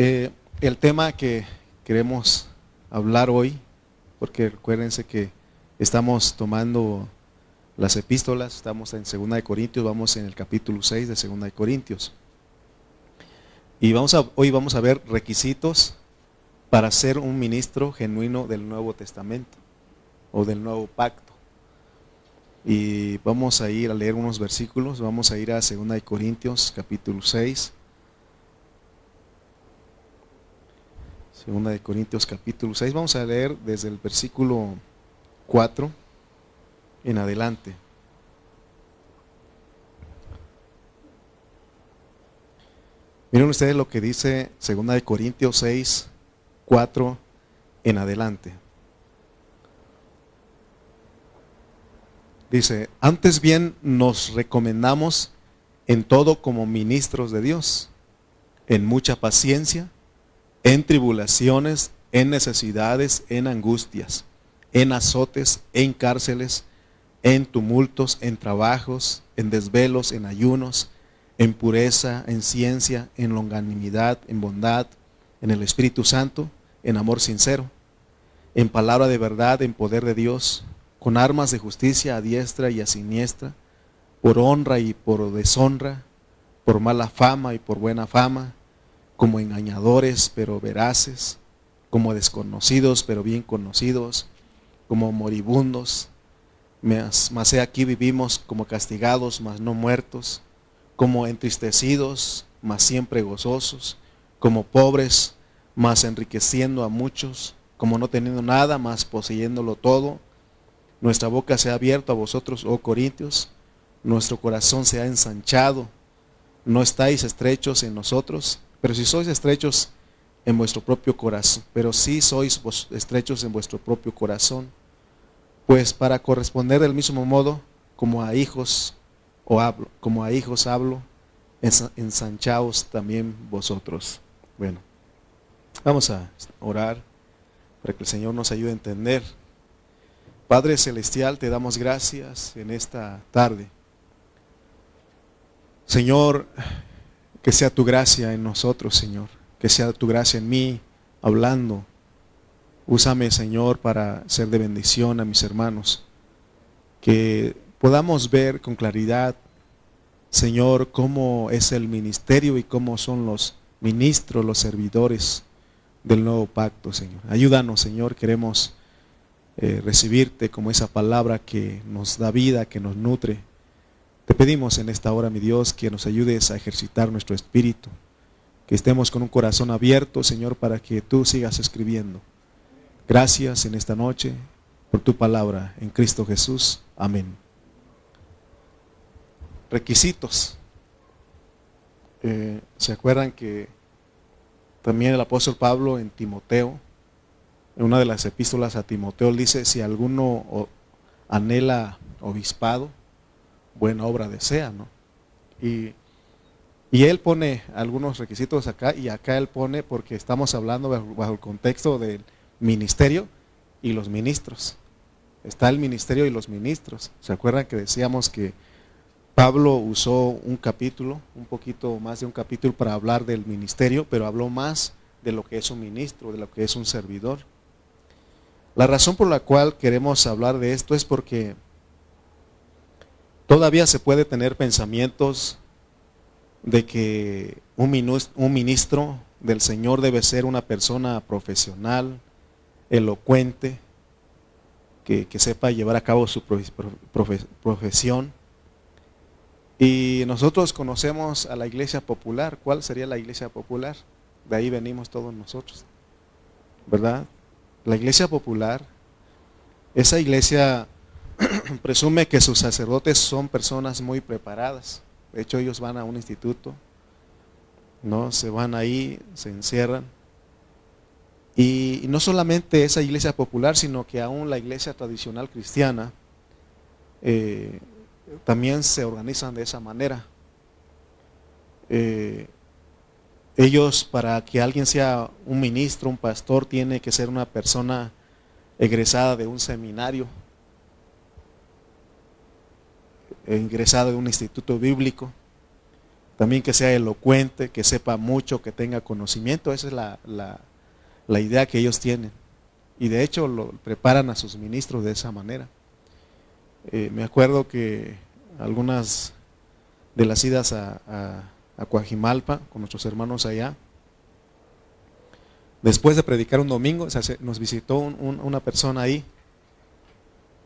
Eh, el tema que queremos hablar hoy, porque recuérdense que estamos tomando las epístolas, estamos en Segunda de Corintios, vamos en el capítulo 6 de Segunda de Corintios. Y vamos a, hoy vamos a ver requisitos para ser un ministro genuino del Nuevo Testamento o del Nuevo Pacto. Y vamos a ir a leer unos versículos, vamos a ir a Segunda de Corintios capítulo 6 Segunda de Corintios capítulo 6. Vamos a leer desde el versículo 4 en adelante. Miren ustedes lo que dice Segunda de Corintios 6, 4 en adelante. Dice, antes bien nos recomendamos en todo como ministros de Dios, en mucha paciencia, en tribulaciones, en necesidades, en angustias, en azotes, en cárceles, en tumultos, en trabajos, en desvelos, en ayunos, en pureza, en ciencia, en longanimidad, en bondad, en el Espíritu Santo, en amor sincero, en palabra de verdad, en poder de Dios, con armas de justicia a diestra y a siniestra, por honra y por deshonra, por mala fama y por buena fama, como engañadores pero veraces, como desconocidos pero bien conocidos, como moribundos, mas, he aquí vivimos como castigados, mas no muertos, como entristecidos, mas siempre gozosos, como pobres, mas enriqueciendo a muchos, como no teniendo nada, mas poseyéndolo todo. Nuestra boca se ha abierto a vosotros, oh Corintios, nuestro corazón se ha ensanchado, no estáis estrechos en nosotros, pero si sois estrechos en vuestro propio corazón, pero si sois estrechos en vuestro propio corazón, pues para corresponder del mismo modo como a hijos o hablo, como a hijos hablo, ensanchaos también vosotros. Bueno, vamos a orar para que el Señor nos ayude a entender. Padre Celestial, te damos gracias en esta tarde. Señor, que sea tu gracia en nosotros, Señor. Que sea tu gracia en mí, hablando. Úsame, Señor, para ser de bendición a mis hermanos. Que podamos ver con claridad, Señor, cómo es el ministerio y cómo son los ministros, los servidores del nuevo pacto, Señor. Ayúdanos, Señor. Queremos eh, recibirte como esa palabra que nos da vida, que nos nutre te pedimos en esta hora, mi Dios, que nos ayudes a ejercitar nuestro espíritu, que estemos con un corazón abierto, Señor, para que tú sigas escribiendo. Gracias en esta noche por tu palabra en Cristo Jesús. Amén. Requisitos. Eh, ¿Se acuerdan que también el apóstol Pablo en Timoteo, en una de las epístolas a Timoteo, dice, si alguno anhela obispado, buena obra desea, ¿no? Y, él pone algunos requisitos acá y acá él pone porque estamos hablando bajo, el contexto del ministerio y los ministros. Está el ministerio y los ministros. ¿Se acuerdan que decíamos que Pablo usó un capítulo, un poquito más de un capítulo para hablar del ministerio, pero habló más de lo que es un ministro, de lo que es un servidor. La razón por la cual queremos hablar de esto es porque Todavía se puede tener pensamientos de que un ministro del Señor debe ser una persona profesional, elocuente, que, sepa llevar a cabo su profesión. Y nosotros conocemos a la iglesia popular. ¿Cuál sería la iglesia popular? De ahí venimos todos nosotros. ¿Verdad? La iglesia popular, esa iglesia presume que sus sacerdotes son personas muy preparadas. De hecho, ellos van a un instituto, ¿no? Se van ahí, se encierran. Y no solamente esa iglesia popular, sino que aún la iglesia tradicional cristiana eh, también se organizan de esa manera. Eh, ellos, para que alguien sea un ministro, un pastor, tiene que ser una persona egresada de un seminario ingresado en un instituto bíblico, También que sea elocuente, que sepa mucho, que tenga conocimiento. Esa es la, la idea que ellos tienen. Y de hecho lo preparan a sus ministros de esa manera. Eh, me acuerdo que algunas de las idas a, a, Coajimalpa con nuestros hermanos allá, después de predicar un domingo, nos visitó una persona ahí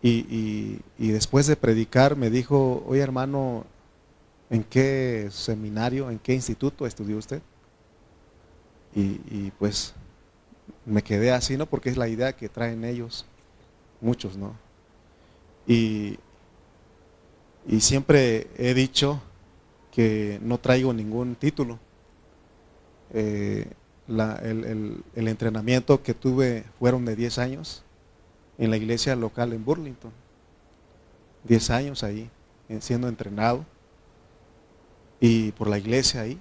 y, después de predicar me dijo, oye hermano, ¿en qué seminario, en qué instituto estudió usted? y, pues me quedé así, ¿no? Porque es la idea que traen ellos, muchos, ¿no? Y, y siempre he dicho que no traigo ningún título. Eh, el, entrenamiento que tuve fueron de 10 años en la iglesia local en Burlington. 10 años ahí, siendo entrenado. Y por la iglesia ahí.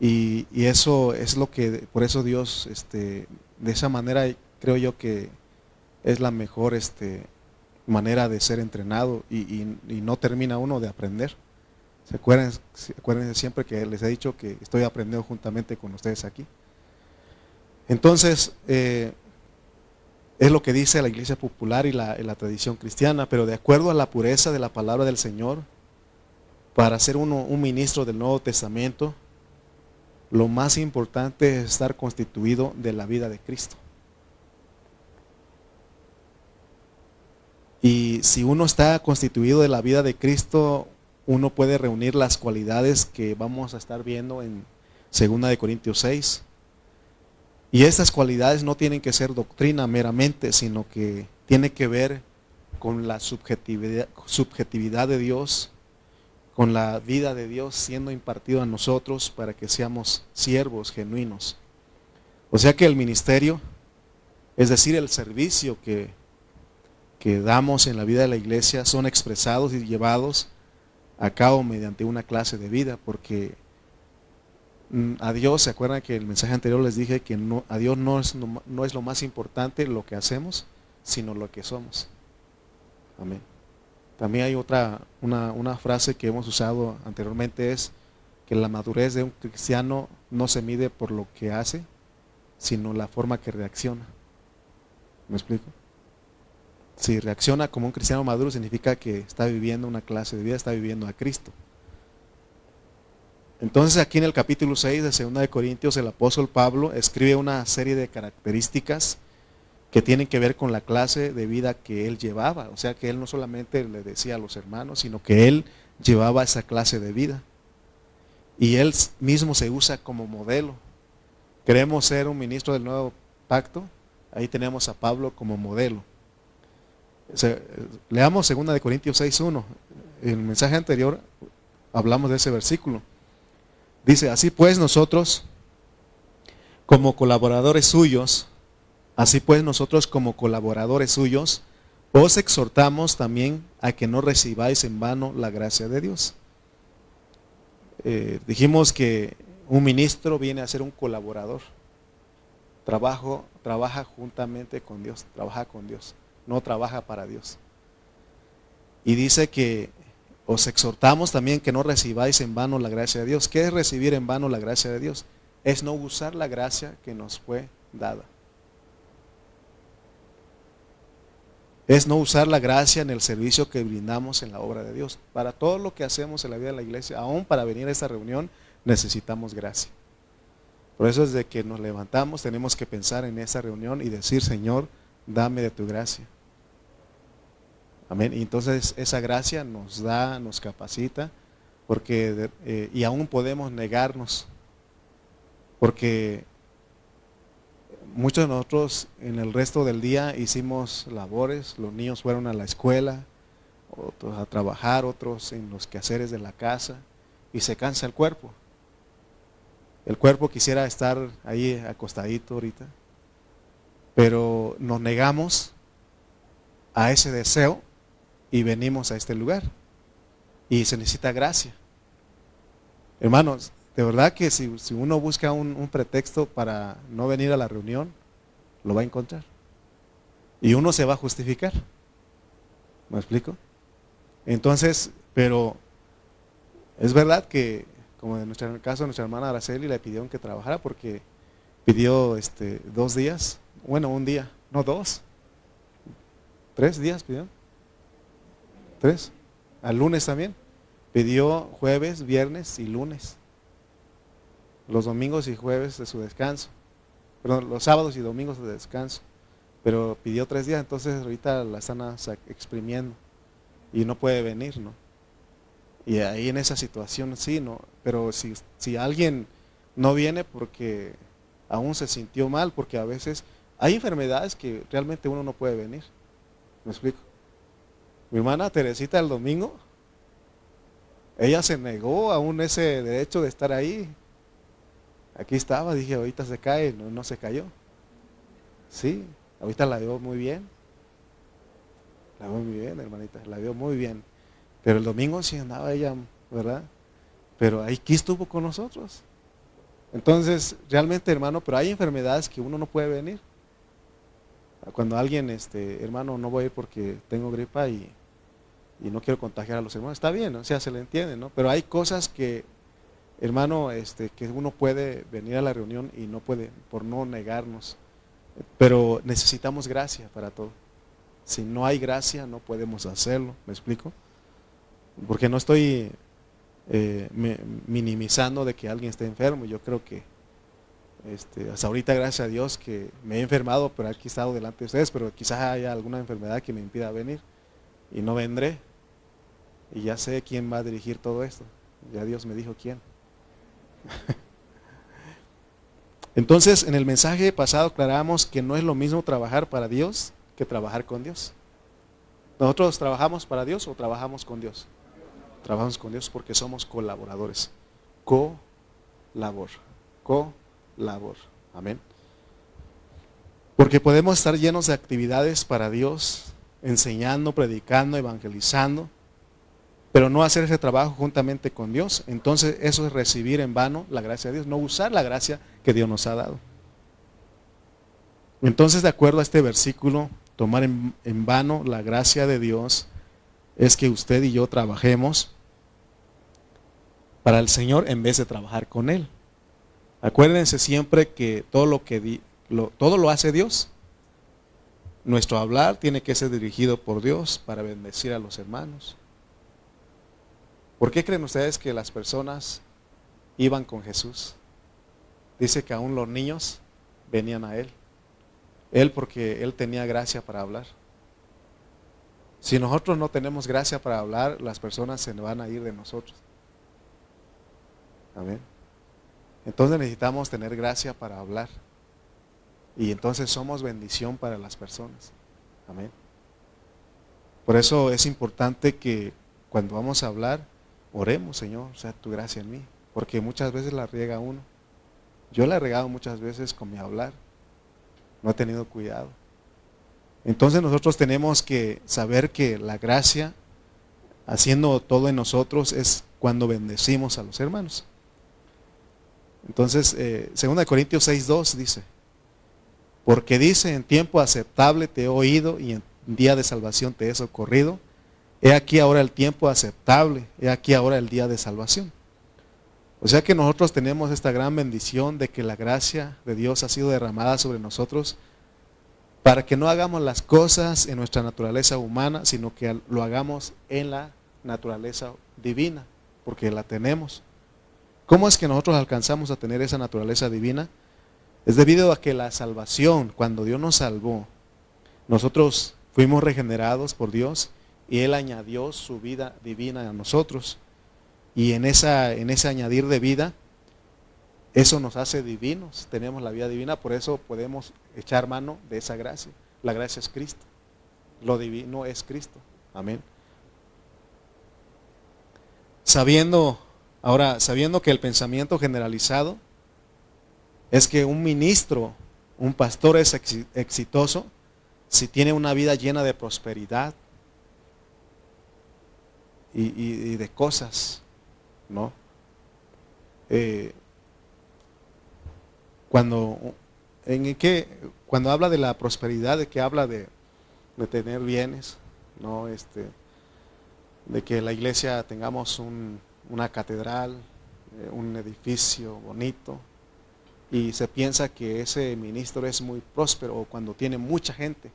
Y, eso es lo que, por eso Dios, este, de esa manera creo yo que es la mejor este, manera de ser entrenado y, no termina uno de aprender. ¿Se acuerdan, acuérdense siempre que les he dicho que estoy aprendiendo juntamente con ustedes aquí. Entonces, eh, es lo que dice la iglesia popular y la, tradición cristiana, pero de acuerdo a la pureza de la palabra del Señor, para ser uno un ministro del Nuevo Testamento, lo más importante es estar constituido de la vida de Cristo. Y si uno está constituido de la vida de Cristo, uno puede reunir las cualidades que vamos a estar viendo en 2 de Corintios 6. Y estas cualidades no tienen que ser doctrina meramente, sino que tiene que ver con la subjetividad, de Dios, con la vida de Dios siendo impartido a nosotros para que seamos siervos genuinos. O sea que el ministerio, es decir, el servicio que que damos en la vida de la iglesia son expresados y llevados a cabo mediante una clase de vida, porque a Dios, ¿se acuerdan que el mensaje anterior les dije que no, a Dios no es, no, es lo más importante lo que hacemos, sino lo que somos? Amén. También hay otra, una, una frase que hemos usado anteriormente, es que la madurez de un cristiano no se mide por lo que hace, sino la forma que reacciona. ¿Me explico? Si reacciona como un cristiano maduro, significa que está viviendo una clase de vida, está viviendo a Cristo. Entonces aquí en el capítulo 6 de 2 de Corintios el apóstol Pablo escribe una serie de características que tienen que ver con la clase de vida que él llevaba. O sea que él no solamente le decía a los hermanos, sino que él llevaba esa clase de vida. Y él mismo se usa como modelo. Queremos ser un ministro del nuevo pacto. Ahí tenemos a Pablo como modelo leamos 2 de Corintios 6.1. En el mensaje anterior hablamos de ese versículo. Dice, así pues nosotros, como colaboradores suyos, así pues nosotros como colaboradores suyos, os exhortamos también a que no recibáis en vano la gracia de Dios. Eh, dijimos que un ministro viene a ser un colaborador. Trabajo, trabaja juntamente con Dios, trabaja con Dios no trabaja para Dios. Y dice que os exhortamos también que no recibáis en vano la gracia de Dios. ¿Qué es recibir en vano la gracia de Dios? Es no usar la gracia que nos fue dada. Es no usar la gracia en el servicio que brindamos en la obra de Dios. Para todo lo que hacemos en la vida de la iglesia, aún para venir a esta reunión, necesitamos gracia. Por eso desde que nos levantamos tenemos que pensar en esa reunión y decir, Señor, dame de tu gracia. Amén. Y entonces esa gracia nos da, nos capacita, porque eh, y aún podemos negarnos, porque muchos de nosotros en el resto del día hicimos labores, los niños fueron a la escuela, otros a trabajar, otros en los quehaceres de la casa, y se cansa el cuerpo. El cuerpo quisiera estar ahí acostadito ahorita, pero nos negamos a ese deseo y venimos a este lugar. Y se necesita gracia. Hermanos, de verdad que si, uno busca un, pretexto para no venir a la reunión, lo va a encontrar. Y uno se va a justificar. ¿Me explico? Entonces, pero es verdad que como en, nuestro, caso nuestra hermana Araceli, le pidieron que trabajara porque pidió este, dos días, bueno, un día, no dos, tres días pidió, tres, al lunes también, pidió jueves, viernes y lunes, los domingos y jueves de su descanso, perdón, los sábados y domingos de descanso, pero pidió tres días, entonces ahorita la están exprimiendo y no puede venir, ¿no? Y ahí en esa situación sí, ¿no? Pero si, si alguien no viene porque aún se sintió mal, porque a veces hay enfermedades que realmente uno no puede venir. ¿Me explico? Mi hermana Teresita el domingo, ella se negó aún ese derecho de estar ahí. Aquí estaba, dije, ahorita se cae, no, no se cayó. Sí, ahorita la veo muy bien. La veo muy bien, hermanita, la veo muy bien. Pero el domingo sí andaba ella, ¿verdad? Pero ahí aquí estuvo con nosotros. Entonces, realmente, hermano, pero hay enfermedades que uno no puede venir. Cuando alguien, este, hermano, no voy a ir porque tengo gripa y, no quiero contagiar a los hermanos, está bien, o sea, se le entiende, ¿no? Pero hay cosas que, hermano, este, que uno puede venir a la reunión y no puede, por no negarnos. Pero necesitamos gracia para todo. Si no hay gracia, no podemos hacerlo, ¿me explico? porque no estoy eh, minimizando de que alguien esté enfermo, yo creo que este, hasta ahorita gracias a Dios que me he enfermado, pero aquí estado delante de ustedes, pero quizás haya alguna enfermedad que me impida venir y no vendré. Y ya sé quién va a dirigir todo esto. Ya Dios me dijo quién. Entonces, en el mensaje pasado aclaramos que no es lo mismo trabajar para Dios que trabajar con Dios. ¿Nosotros trabajamos para Dios o trabajamos con Dios? Trabajamos con Dios porque somos colaboradores. Co-labor. Co-labor. Amén. Porque podemos estar llenos de actividades para Dios, enseñando, predicando, evangelizando, pero no hacer ese trabajo juntamente con Dios. Entonces eso es recibir en vano la gracia de Dios, no usar la gracia que Dios nos ha dado. Entonces, de acuerdo a este versículo, tomar en, en vano la gracia de Dios es que usted y yo trabajemos para el Señor en vez de trabajar con Él. Acuérdense siempre que todo lo que lo, todo lo hace Dios. Nuestro hablar tiene que ser dirigido por Dios para bendecir a los hermanos. ¿Por qué creen ustedes que las personas iban con Jesús? Dice que aún los niños venían a Él. Él porque Él tenía gracia para hablar. Si nosotros no tenemos gracia para hablar, las personas se van a ir de nosotros. Amén. Entonces necesitamos tener gracia para hablar. Y entonces somos bendición para las personas. Amén. Por eso es importante que cuando vamos a hablar, oremos, Señor, sea tu gracia en mí. Porque muchas veces la riega uno. Yo la he regado muchas veces con mi hablar. No he tenido cuidado. Entonces nosotros tenemos que saber que la gracia, haciendo todo en nosotros, es cuando bendecimos a los hermanos. Entonces, eh, 2 Corintios 6.2 dice, porque dice, en tiempo aceptable te he oído y en día de salvación te he socorrido. He aquí ahora el tiempo aceptable, he aquí ahora el día de salvación. O sea que nosotros tenemos esta gran bendición de que la gracia de Dios ha sido derramada sobre nosotros para que no hagamos las cosas en nuestra naturaleza humana, sino que lo hagamos en la naturaleza divina, porque la tenemos. ¿Cómo es que nosotros alcanzamos a tener esa naturaleza divina? Es debido a que la salvación, cuando Dios nos salvó, nosotros fuimos regenerados por Dios y Él añadió su vida divina a nosotros. Y en, esa, en ese añadir de vida, eso nos hace divinos, tenemos la vida divina, por eso podemos echar mano de esa gracia. La gracia es Cristo, lo divino es Cristo. Amén. Sabiendo Ahora, sabiendo que el pensamiento generalizado es que un ministro, un pastor es exitoso si tiene una vida llena de prosperidad y, de cosas, ¿no? Eh, cuando, en qué, cuando habla de la prosperidad, de que habla de, tener bienes, ¿no? Este, de que la iglesia tengamos un, una catedral, eh, un edificio bonito, y se piensa que ese ministro es muy próspero cuando tiene mucha gente.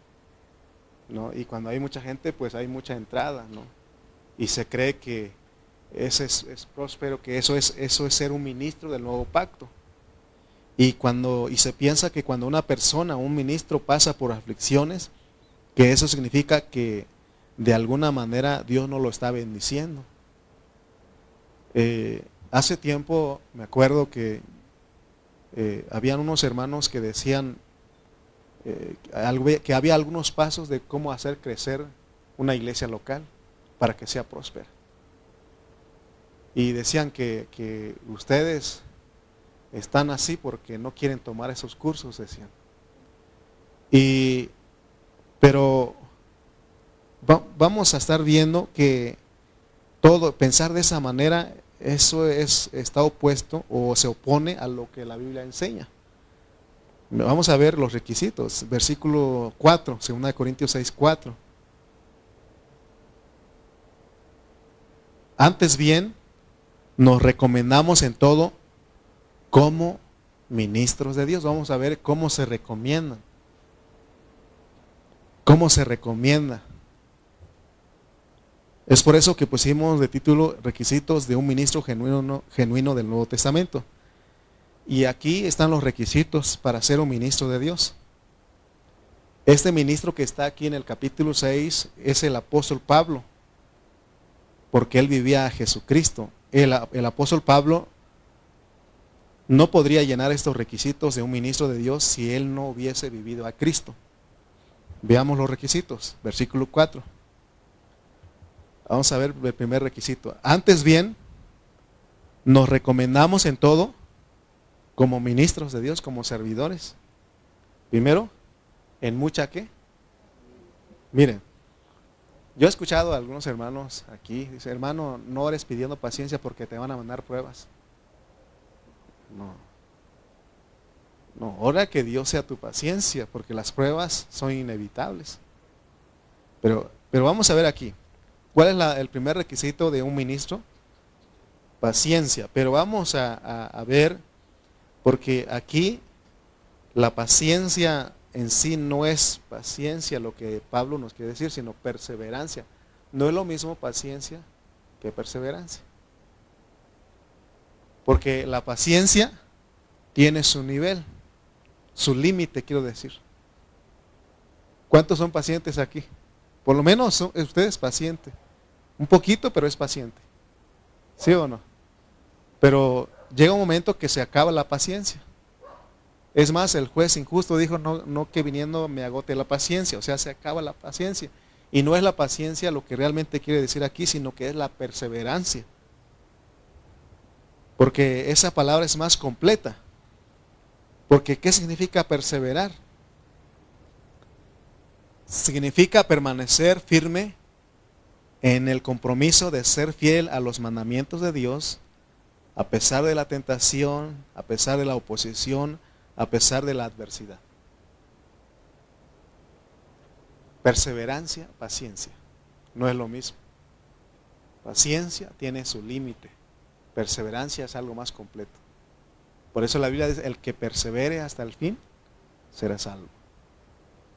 ¿no? Y cuando hay mucha gente, pues hay mucha entrada. ¿no? Y se cree que ese es, es, próspero, que eso es, eso es ser un ministro del nuevo pacto. Y, cuando, y se piensa que cuando una persona, un ministro pasa por aflicciones, que eso significa que de alguna manera Dios no lo está bendiciendo. Eh, hace tiempo me acuerdo que eh, habían unos hermanos que decían eh, que había algunos pasos de cómo hacer crecer una iglesia local para que sea próspera. Y decían que, que ustedes están así porque no quieren tomar esos cursos, decían. Y, pero vamos a estar viendo que todo, pensar de esa manera eso es, está opuesto o se opone a lo que la Biblia enseña. Vamos a ver los requisitos. Versículo 4, 2 Corintios 6, 4. Antes bien, nos recomendamos en todo como ministros de Dios. Vamos a ver cómo se recomiendan. ¿Cómo se recomienda? Es por eso que pusimos de título requisitos de un ministro genuino, genuino del Nuevo Testamento. Y aquí están los requisitos para ser un ministro de Dios. Este ministro que está aquí en el capítulo 6 es el apóstol Pablo, porque él vivía a Jesucristo. El, apóstol Pablo no podría llenar estos requisitos de un ministro de Dios si él no hubiese vivido a Cristo. Veamos los requisitos, versículo 4. Vamos a ver el primer requisito. Antes bien, nos recomendamos en todo como ministros de Dios, como servidores. Primero, en mucha qué. Miren, yo he escuchado a algunos hermanos aquí, dice, hermano, no eres pidiendo paciencia porque te van a mandar pruebas. No. No, ora que Dios sea tu paciencia, porque las pruebas son inevitables. Pero, pero vamos a ver aquí. ¿Cuál es el primer requisito de un ministro? Paciencia. Pero vamos a, ver, porque aquí la paciencia en sí no es paciencia lo que Pablo nos quiere decir, sino perseverancia. No es lo mismo paciencia que perseverancia. Porque la paciencia tiene su nivel, su límite, quiero decir. ¿Cuántos son pacientes aquí? Por lo menos usted es paciente. Un poquito, pero es paciente. ¿Sí o no? Pero llega un momento que se acaba la paciencia. Es más, el juez injusto dijo, no, que viniendo me agote la paciencia, o sea, se acaba la paciencia. Y no es la paciencia lo que realmente quiere decir aquí, sino que es la perseverancia. Porque esa palabra es más completa. Porque ¿qué significa perseverar? Significa permanecer firme en el compromiso de ser fiel a los mandamientos de Dios, a pesar de la tentación, a pesar de la oposición, a pesar de la adversidad. Perseverancia, paciencia, no es lo mismo. Paciencia tiene su límite, perseverancia es algo más completo. Por eso la Biblia dice, el que persevere hasta el fin, será salvo.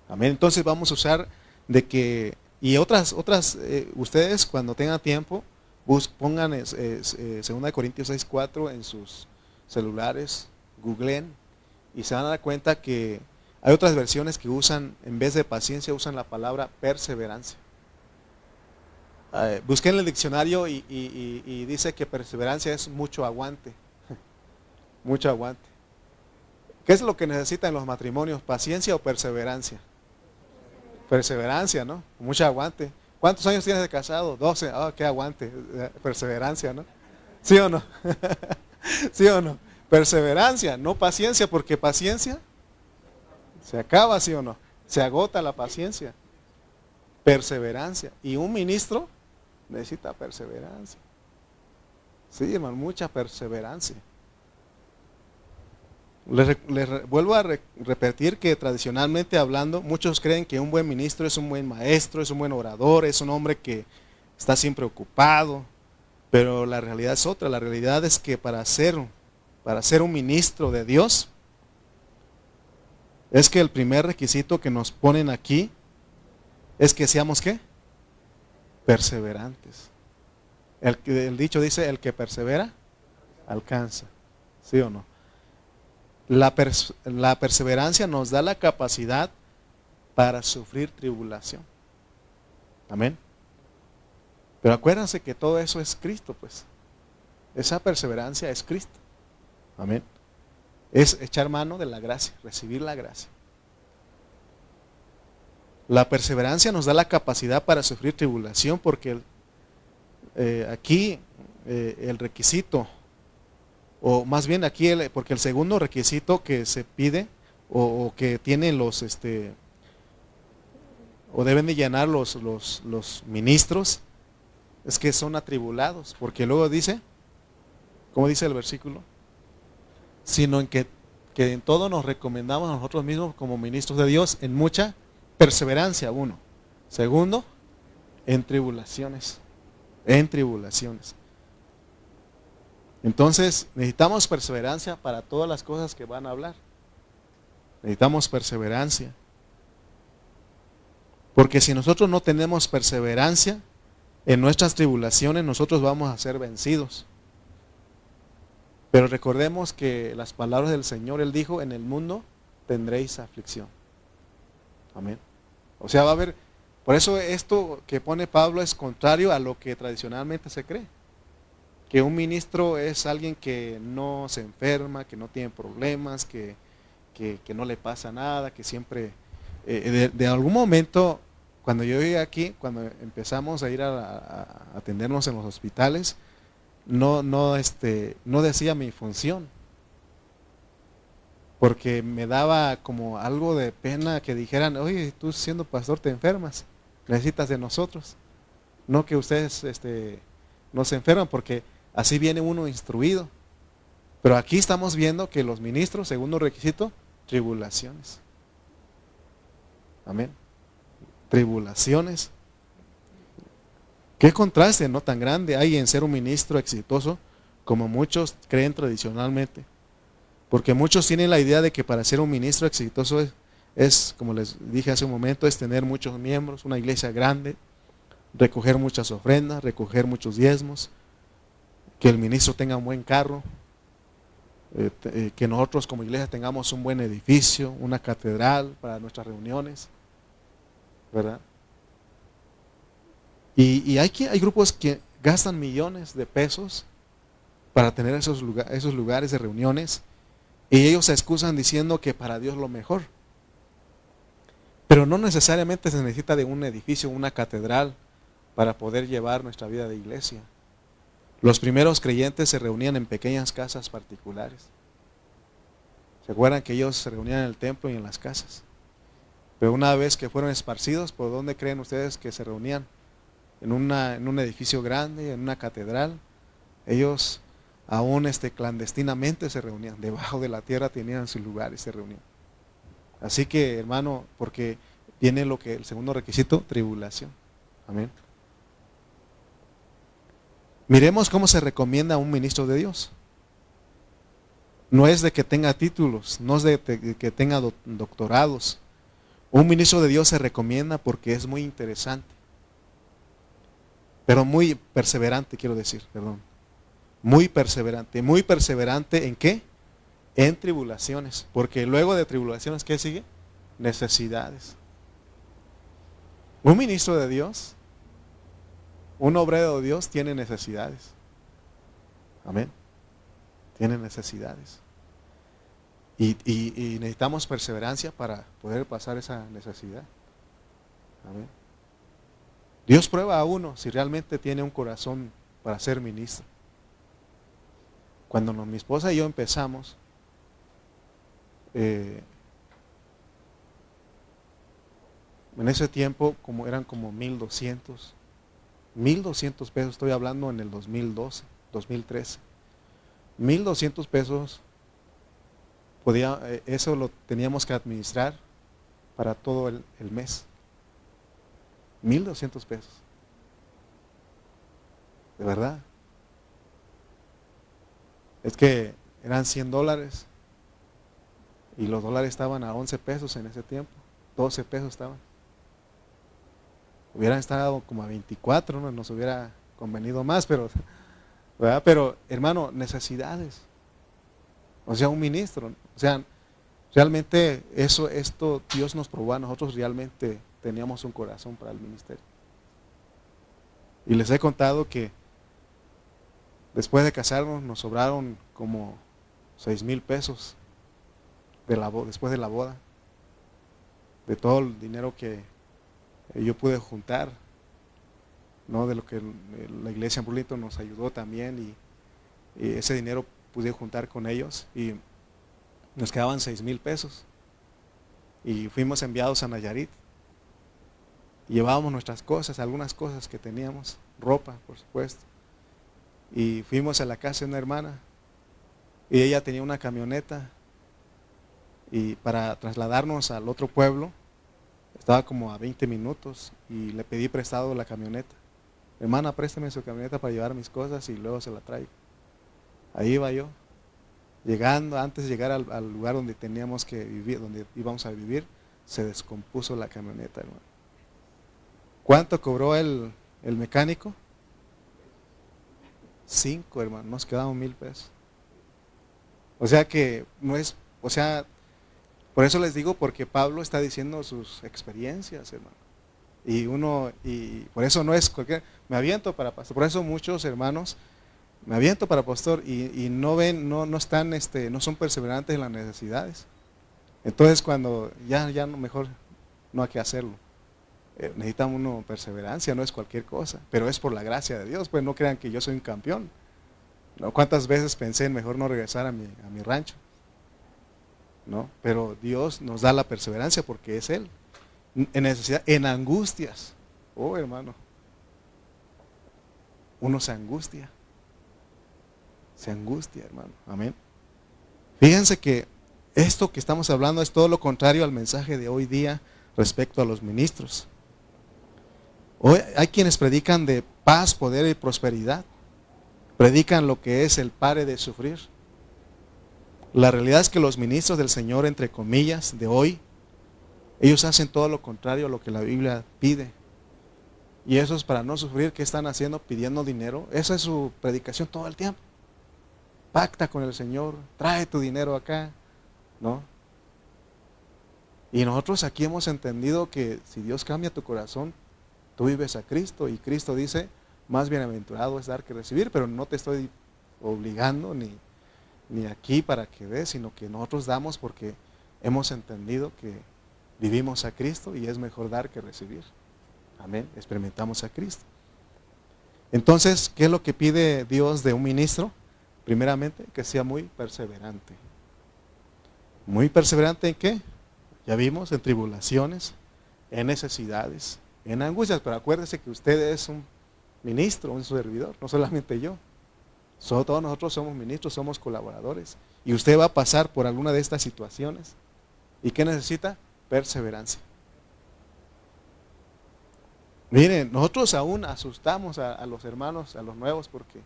Amén. Entonces vamos a usar de que y otras, otras eh, ustedes cuando tengan tiempo, pongan eh, 2 Corintios 6.4 en sus celulares, googleen y se van a dar cuenta que hay otras versiones que usan, en vez de paciencia, usan la palabra perseverancia. Eh, busquen en el diccionario y, dice que perseverancia es mucho aguante. mucho aguante. ¿Qué es lo que necesitan los matrimonios? ¿Paciencia o perseverancia? Perseverancia, ¿no? Mucho aguante. ¿Cuántos años tienes de casado? 12. Ah, qué aguante. Perseverancia, ¿no? ¿Sí o no? ¿Sí o no? Perseverancia, no paciencia, porque paciencia se acaba, ¿sí o no? Se agota la paciencia. Perseverancia. Y un ministro necesita perseverancia. Sí, hermano, mucha perseverancia. Les, vuelvo a repetir que tradicionalmente hablando, muchos creen que un buen ministro es un buen maestro, es un buen orador, es un hombre que está siempre ocupado. Pero la realidad es otra. La realidad es que para ser, para ser un ministro de Dios, es que el primer requisito que nos ponen aquí es que seamos qué? Perseverantes. El, dicho dice, el que persevera, alcanza. ¿Sí o no? La perseverancia nos da la capacidad para sufrir tribulación. Amén. Pero acuérdense que todo eso es Cristo, pues. Esa perseverancia es Cristo. Amén. Es echar mano de la gracia, recibir la gracia. La perseverancia nos da la capacidad para sufrir tribulación porque eh, aquí eh, el requisito, o más bien aquí, el, porque el segundo requisito que se pide o, que tienen los, este, o deben de llenar los, los, los ministros, es que son atribulados, porque luego dice, ¿cómo dice el versículo? Sino en que, que en todo nos recomendamos a nosotros mismos como ministros de Dios en mucha perseverancia, uno. Segundo, en tribulaciones, en tribulaciones. Entonces, necesitamos perseverancia para todas las cosas que van a hablar. Necesitamos perseverancia. Porque si nosotros no tenemos perseverancia, en nuestras tribulaciones nosotros vamos a ser vencidos. Pero recordemos que las palabras del Señor, Él dijo, en el mundo tendréis aflicción. Amén. O sea, va a haber, por eso esto que pone Pablo es contrario a lo que tradicionalmente se cree. Que un ministro es alguien que no se enferma, que no tiene problemas, que, no le pasa nada, que siempre, eh, de algún momento cuando yo llegué aquí, cuando empezamos a ir a, atendernos en los hospitales, no, no, este, no decía mi función. Porque me daba como algo de pena que dijeran, oye, tú siendo pastor te enfermas, necesitas de nosotros. No que ustedes este, no se enferman, porque así viene uno instruido. Pero aquí estamos viendo que los ministros, segundo requisito, tribulaciones. Amén tribulaciones. Qué contraste no tan grande hay en ser un ministro exitoso como muchos creen tradicionalmente. Porque muchos tienen la idea de que para ser un ministro exitoso es, como les dije hace un momento, es tener muchos miembros, una iglesia grande, recoger muchas ofrendas, recoger muchos diezmos, que el ministro tenga un buen carro, eh, eh, que nosotros como iglesia tengamos un buen edificio, una catedral para nuestras reuniones. ¿verdad? Y, hay, hay grupos que gastan millones de pesos para tener esos, esos lugares de reuniones y ellos se excusan diciendo que para Dios lo mejor. Pero no necesariamente se necesita de un edificio, una catedral para poder llevar nuestra vida de iglesia. Los primeros creyentes se reunían en pequeñas casas particulares. ¿Se acuerdan que ellos se reunían en el templo y en las casas? Pero una vez que fueron esparcidos, ¿por dónde creen ustedes que se reunían? En, un edificio grande, en una catedral. Ellos aún este, clandestinamente se reunían. Debajo de la tierra tenían su lugar y se reunían. Así que, hermano, porque viene lo que el segundo requisito, tribulación. Amén. Miremos cómo se recomienda a un ministro de Dios. No es de que tenga títulos, no es de que tenga doctorados, un ministro de Dios se recomienda porque es muy interesante, pero muy perseverante, quiero decir, perdón. Muy perseverante. ¿Muy perseverante en qué? En tribulaciones. Porque luego de tribulaciones, ¿qué sigue? Necesidades. Un ministro de Dios, un obrero de Dios tiene necesidades. Amén. Tiene necesidades. Y, necesitamos perseverancia para poder pasar esa necesidad. Dios prueba a uno si realmente tiene un corazón para ser ministro. Cuando mi esposa y yo empezamos, eh, en ese tiempo como eran como 1200, 1200 pesos, estoy hablando en el 2012, 2013. 1200 pesos podía, eh, eso lo teníamos que administrar para todo el, el mes. 1.200 pesos. De verdad. Es que eran 100 dólares y los dólares estaban a 11 pesos en ese tiempo. 12 pesos estaban. Hubieran estado como a 24, ¿no? nos hubiera convenido más, pero, pero hermano, necesidades. O sea, un ministro. O sea, realmente eso, esto Dios nos probó a nosotros realmente teníamos un corazón para el ministerio. Y les he contado que después de casarnos nos sobraron como 6 mil pesos de la, después de la boda, de todo el dinero que yo pude juntar, ¿no? de lo que la iglesia en Burlington nos ayudó también y, ese dinero pude juntar con ellos y nos quedaban 6 mil pesos. Y fuimos enviados a Nayarit. Llevábamos nuestras cosas, algunas cosas que teníamos, ropa, por supuesto. Y fuimos a la casa de una hermana y ella tenía una camioneta y para trasladarnos al otro pueblo estaba como a 20 minutos y le pedí prestado la camioneta. Hermana, préstame su camioneta para llevar mis cosas y luego se la traigo. Ahí iba yo, llegando, antes de llegar al, lugar donde teníamos que vivir, donde íbamos a vivir, se descompuso la camioneta, hermano. ¿Cuánto cobró el, el mecánico? Cinco, hermano, nos quedaban mil pesos. O sea que no es, o sea, por eso les digo, porque Pablo está diciendo sus experiencias, hermano. Y uno, y por eso no es cualquier, me aviento para pastor. Por eso muchos hermanos, me aviento para pastor y, no ven, no, no están, este, no son perseverantes en las necesidades. Entonces cuando ya, ya mejor no hay que hacerlo. Eh, necesitamos uno perseverancia, no es cualquier cosa, pero es por la gracia de Dios, pues no crean que yo soy un campeón. ¿no? ¿Cuántas veces pensé en mejor no regresar a mi, a mi rancho? ¿No? Pero Dios nos da la perseverancia porque es Él. En necesidad, en angustias. Oh, hermano. Uno se angustia. Se angustia, hermano. Amén. Fíjense que esto que estamos hablando es todo lo contrario al mensaje de hoy día respecto a los ministros. Hoy hay quienes predican de paz, poder y prosperidad predican lo que es el pare de sufrir. La realidad es que los ministros del Señor, entre comillas, de hoy, ellos hacen todo lo contrario a lo que la Biblia pide. Y eso es para no sufrir. ¿Qué están haciendo? Pidiendo dinero. Esa es su predicación todo el tiempo. Pacta con el Señor, trae tu dinero acá, ¿no? Y nosotros aquí hemos entendido que si Dios cambia tu corazón, tú vives a Cristo y Cristo dice, más bienaventurado es dar que recibir, pero no te estoy obligando ni, ni aquí para que des, sino que nosotros damos porque hemos entendido que vivimos a Cristo y es mejor dar que recibir. Amén, experimentamos a Cristo. Entonces, ¿qué es lo que pide Dios de un ministro? Primeramente, que sea muy perseverante. Muy perseverante en qué? Ya vimos, en tribulaciones, en necesidades, en angustias, pero acuérdese que usted es un ministro, un servidor, no solamente yo. todos nosotros somos ministros, somos colaboradores. Y usted va a pasar por alguna de estas situaciones. ¿Y qué necesita? Perseverancia. Miren, nosotros aún asustamos a, los hermanos, a los nuevos, porque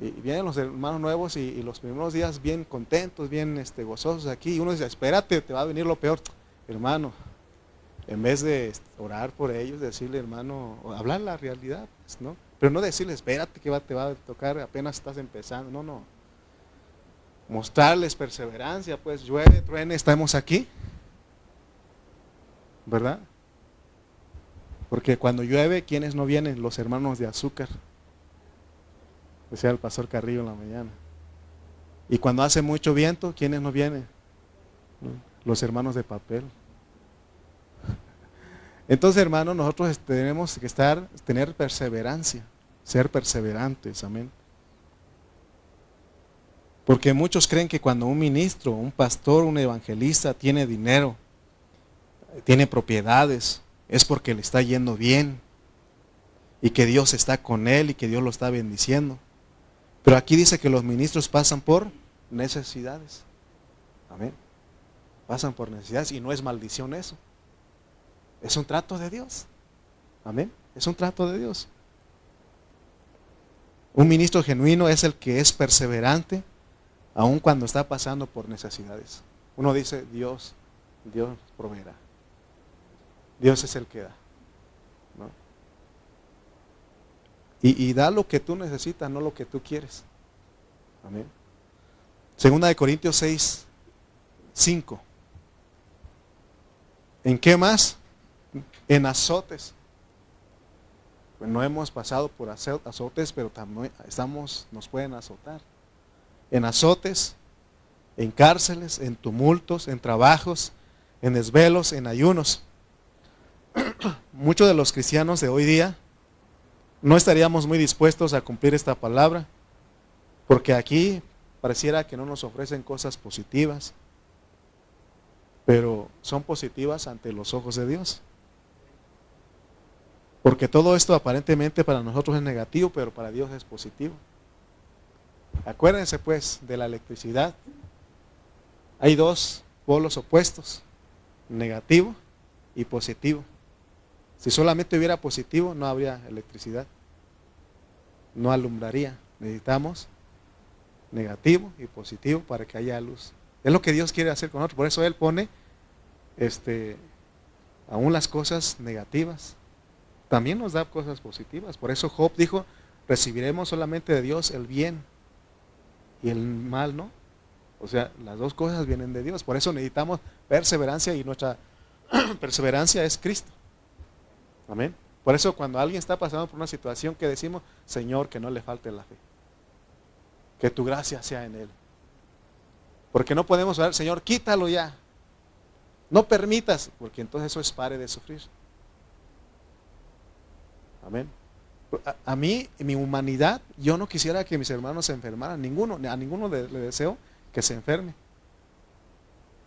vienen los hermanos nuevos y, los primeros días bien contentos, bien este, gozosos aquí. Y uno dice, espérate, te va a venir lo peor. Hermano, en vez de orar por ellos, decirle, hermano, hablar la realidad, pues, ¿no? Pero no decirles, espérate que te va a tocar, apenas estás empezando. No, no. Mostrarles perseverancia, pues llueve, truene, estamos aquí. ¿Verdad? Porque cuando llueve, ¿quiénes no vienen? Los hermanos de azúcar. Decía el pastor Carrillo en la mañana. Y cuando hace mucho viento, ¿quiénes no vienen? Los hermanos de papel. Entonces, hermanos, nosotros tenemos que estar, tener perseverancia, ser perseverantes, amén. Porque muchos creen que cuando un ministro, un pastor, un evangelista tiene dinero, tiene propiedades, es porque le está yendo bien y que Dios está con él y que Dios lo está bendiciendo. Pero aquí dice que los ministros pasan por necesidades. Amén. Pasan por necesidades y no es maldición eso. Es un trato de Dios. Amén. Es un trato de Dios. Un ministro genuino es el que es perseverante aun cuando está pasando por necesidades. Uno dice, Dios, Dios proveerá. Dios es el que da. Y, y, da lo que tú necesitas, no lo que tú quieres. Amén. Segunda de Corintios 6, 5. ¿En qué más? En azotes. Pues no hemos pasado por azotes, pero también estamos, nos pueden azotar. En azotes, en cárceles, en tumultos, en trabajos, en desvelos, en ayunos. Muchos de los cristianos de hoy día no estaríamos muy dispuestos a cumplir esta palabra, porque aquí pareciera que no nos ofrecen cosas positivas, pero son positivas ante los ojos de Dios. Porque todo esto aparentemente para nosotros es negativo, pero para Dios es positivo. Acuérdense pues de la electricidad. Hay dos polos opuestos, negativo y positivo. Si solamente hubiera positivo, no habría electricidad. No alumbraría. Necesitamos negativo y positivo para que haya luz. Es lo que Dios quiere hacer con nosotros. Por eso Él pone este, aún las cosas negativas. También nos da cosas positivas. Por eso Job dijo, recibiremos solamente de Dios el bien y el mal no. O sea, las dos cosas vienen de Dios. Por eso necesitamos perseverancia y nuestra perseverancia es Cristo. Amén. Por eso cuando alguien está pasando por una situación que decimos, Señor, que no le falte la fe. Que tu gracia sea en él. Porque no podemos ver, Señor, quítalo ya. No permitas, porque entonces eso es pare de sufrir. Amén. A, mí, mi humanidad, yo no quisiera que mis hermanos se enfermaran. Ninguno, a ninguno le, deseo que se enferme.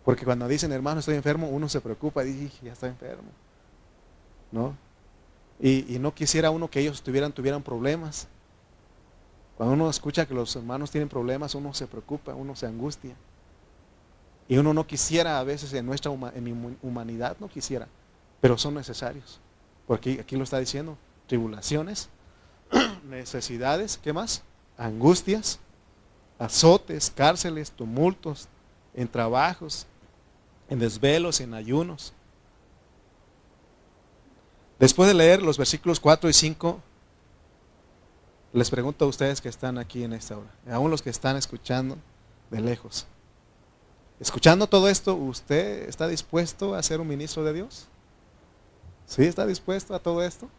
Porque cuando dicen, hermano, estoy enfermo, uno se preocupa y dice, ya está enfermo. ¿No? Y, no quisiera uno que ellos tuvieran, problemas. Cuando uno escucha que los hermanos tienen problemas, uno se preocupa, uno se angustia. Y uno no quisiera a veces en nuestra humanidad, no quisiera, pero son necesarios. Porque aquí lo está diciendo, tribulaciones, necesidades, ¿qué más? Angustias, azotes, cárceles, tumultos, en trabajos, en desvelos, en ayunos. Después de leer los versículos 4 y 5, les pregunto a ustedes que están aquí en esta hora, aún los que están escuchando de lejos. Escuchando todo esto, ¿usted está dispuesto a ser un ministro de Dios? ¿Sí está dispuesto a todo esto?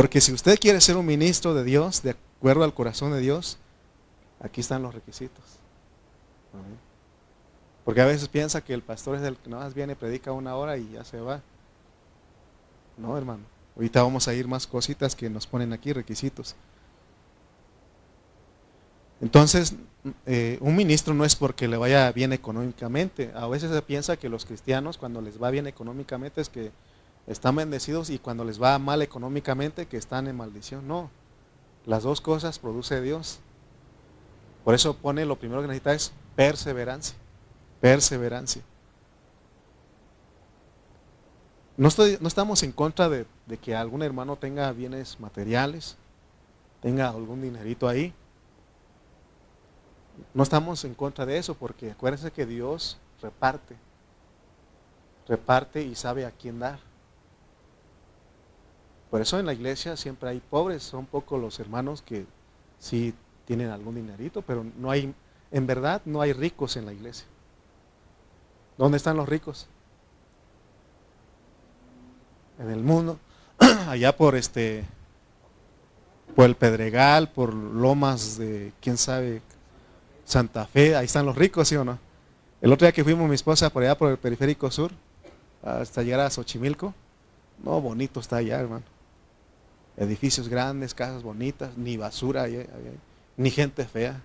Porque si usted quiere ser un ministro de Dios, de acuerdo al corazón de Dios, aquí están los requisitos. Porque a veces piensa que el pastor es el que nada más viene, predica una hora y ya se va. No, hermano. Ahorita vamos a ir más cositas que nos ponen aquí, requisitos. Entonces, eh, un ministro no es porque le vaya bien económicamente. A veces se piensa que los cristianos cuando les va bien económicamente es que están bendecidos y cuando les va mal económicamente que están en maldición. No, las dos cosas produce Dios. Por eso pone lo primero que necesita es perseverancia. Perseverancia. No, estoy, no estamos en contra de, de que algún hermano tenga bienes materiales, tenga algún dinerito ahí. No estamos en contra de eso porque acuérdense que Dios reparte, reparte y sabe a quién dar. Por eso en la iglesia siempre hay pobres, son pocos los hermanos que sí tienen algún dinerito, pero no hay, en verdad no hay ricos en la iglesia. ¿Dónde están los ricos? En el mundo, allá por este, por el Pedregal, por Lomas de quién sabe Santa Fe, ahí están los ricos, ¿sí o no? El otro día que fuimos mi esposa por allá por el periférico sur, hasta llegar a Xochimilco, no, bonito está allá, hermano. Edificios grandes, casas bonitas, ni basura, ni gente fea.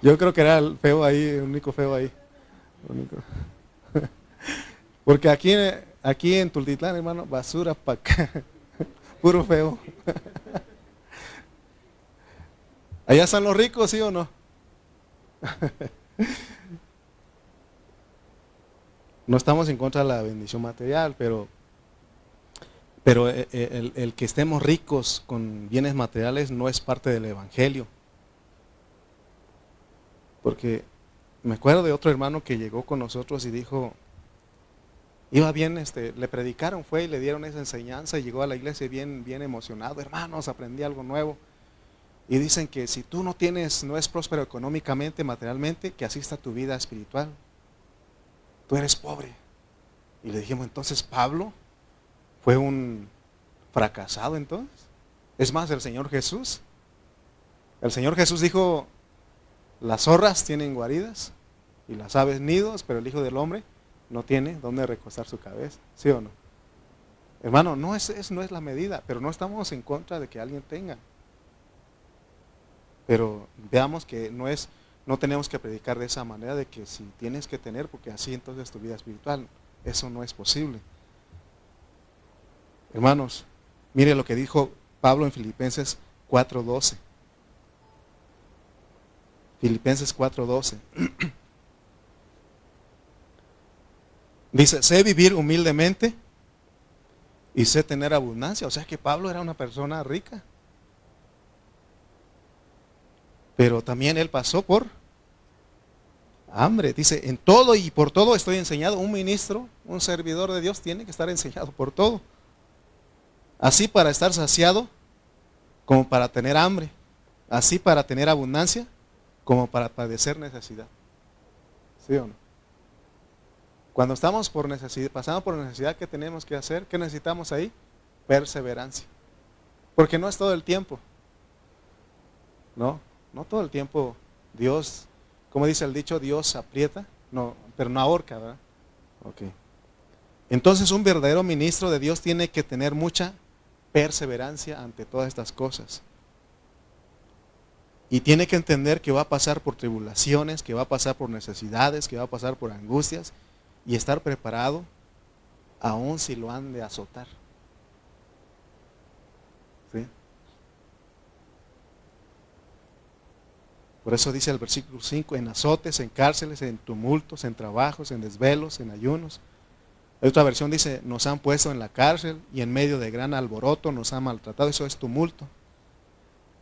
Yo creo que era el feo ahí, el único feo ahí. Porque aquí, aquí en Tultitlán, hermano, basura para acá. Puro feo. Allá están los ricos, ¿sí o no? no estamos en contra de la bendición material, pero Pero eh, eh, el, que estemos ricos con bienes materiales no es parte del Evangelio. Porque me acuerdo de otro hermano que llegó con nosotros y dijo, iba bien, este, le predicaron, fue y le dieron esa enseñanza y llegó a la iglesia bien, bien emocionado, hermanos, aprendí algo nuevo. Y dicen que si tú no tienes, no es próspero económicamente, materialmente, que así está tu vida espiritual. Tú eres pobre. Y le dijimos, entonces Pablo fue un fracasado entonces. Es más, el Señor Jesús. El Señor Jesús dijo, las zorras tienen guaridas y las aves nidos, pero el Hijo del Hombre no tiene dónde recostar su cabeza. ¿Sí o no? Hermano, no es, no es la medida, pero no estamos en contra de que alguien tenga. Pero veamos que no es, no tenemos que predicar de esa manera de que si tienes que tener, porque así entonces tu vida espiritual, eso no es posible. Hermanos, mire lo que dijo Pablo en Filipenses 4:12. Filipenses 4:12. Dice, sé vivir humildemente y sé tener abundancia. O sea que Pablo era una persona rica. Pero también él pasó por hambre. Dice, en todo y por todo estoy enseñado. Un ministro, un servidor de Dios tiene que estar enseñado por todo. Así para estar saciado como para tener hambre. Así para tener abundancia como para padecer necesidad. ¿Sí o no? Cuando estamos por necesidad, pasando por necesidad, ¿qué tenemos que hacer? ¿Qué necesitamos ahí? Perseverancia. Porque no es todo el tiempo. ¿No? No todo el tiempo Dios, como dice el dicho, Dios aprieta, no, pero no ahorca, ¿verdad? Ok. Entonces un verdadero ministro de Dios tiene que tener mucha perseverancia ante todas estas cosas. Y tiene que entender que va a pasar por tribulaciones, que va a pasar por necesidades, que va a pasar por angustias y estar preparado aun si lo han de azotar. Por eso dice el versículo 5, en azotes, en cárceles, en tumultos, en trabajos, en desvelos, en ayunos. Otra versión dice, nos han puesto en la cárcel y en medio de gran alboroto nos han maltratado. Eso es tumulto.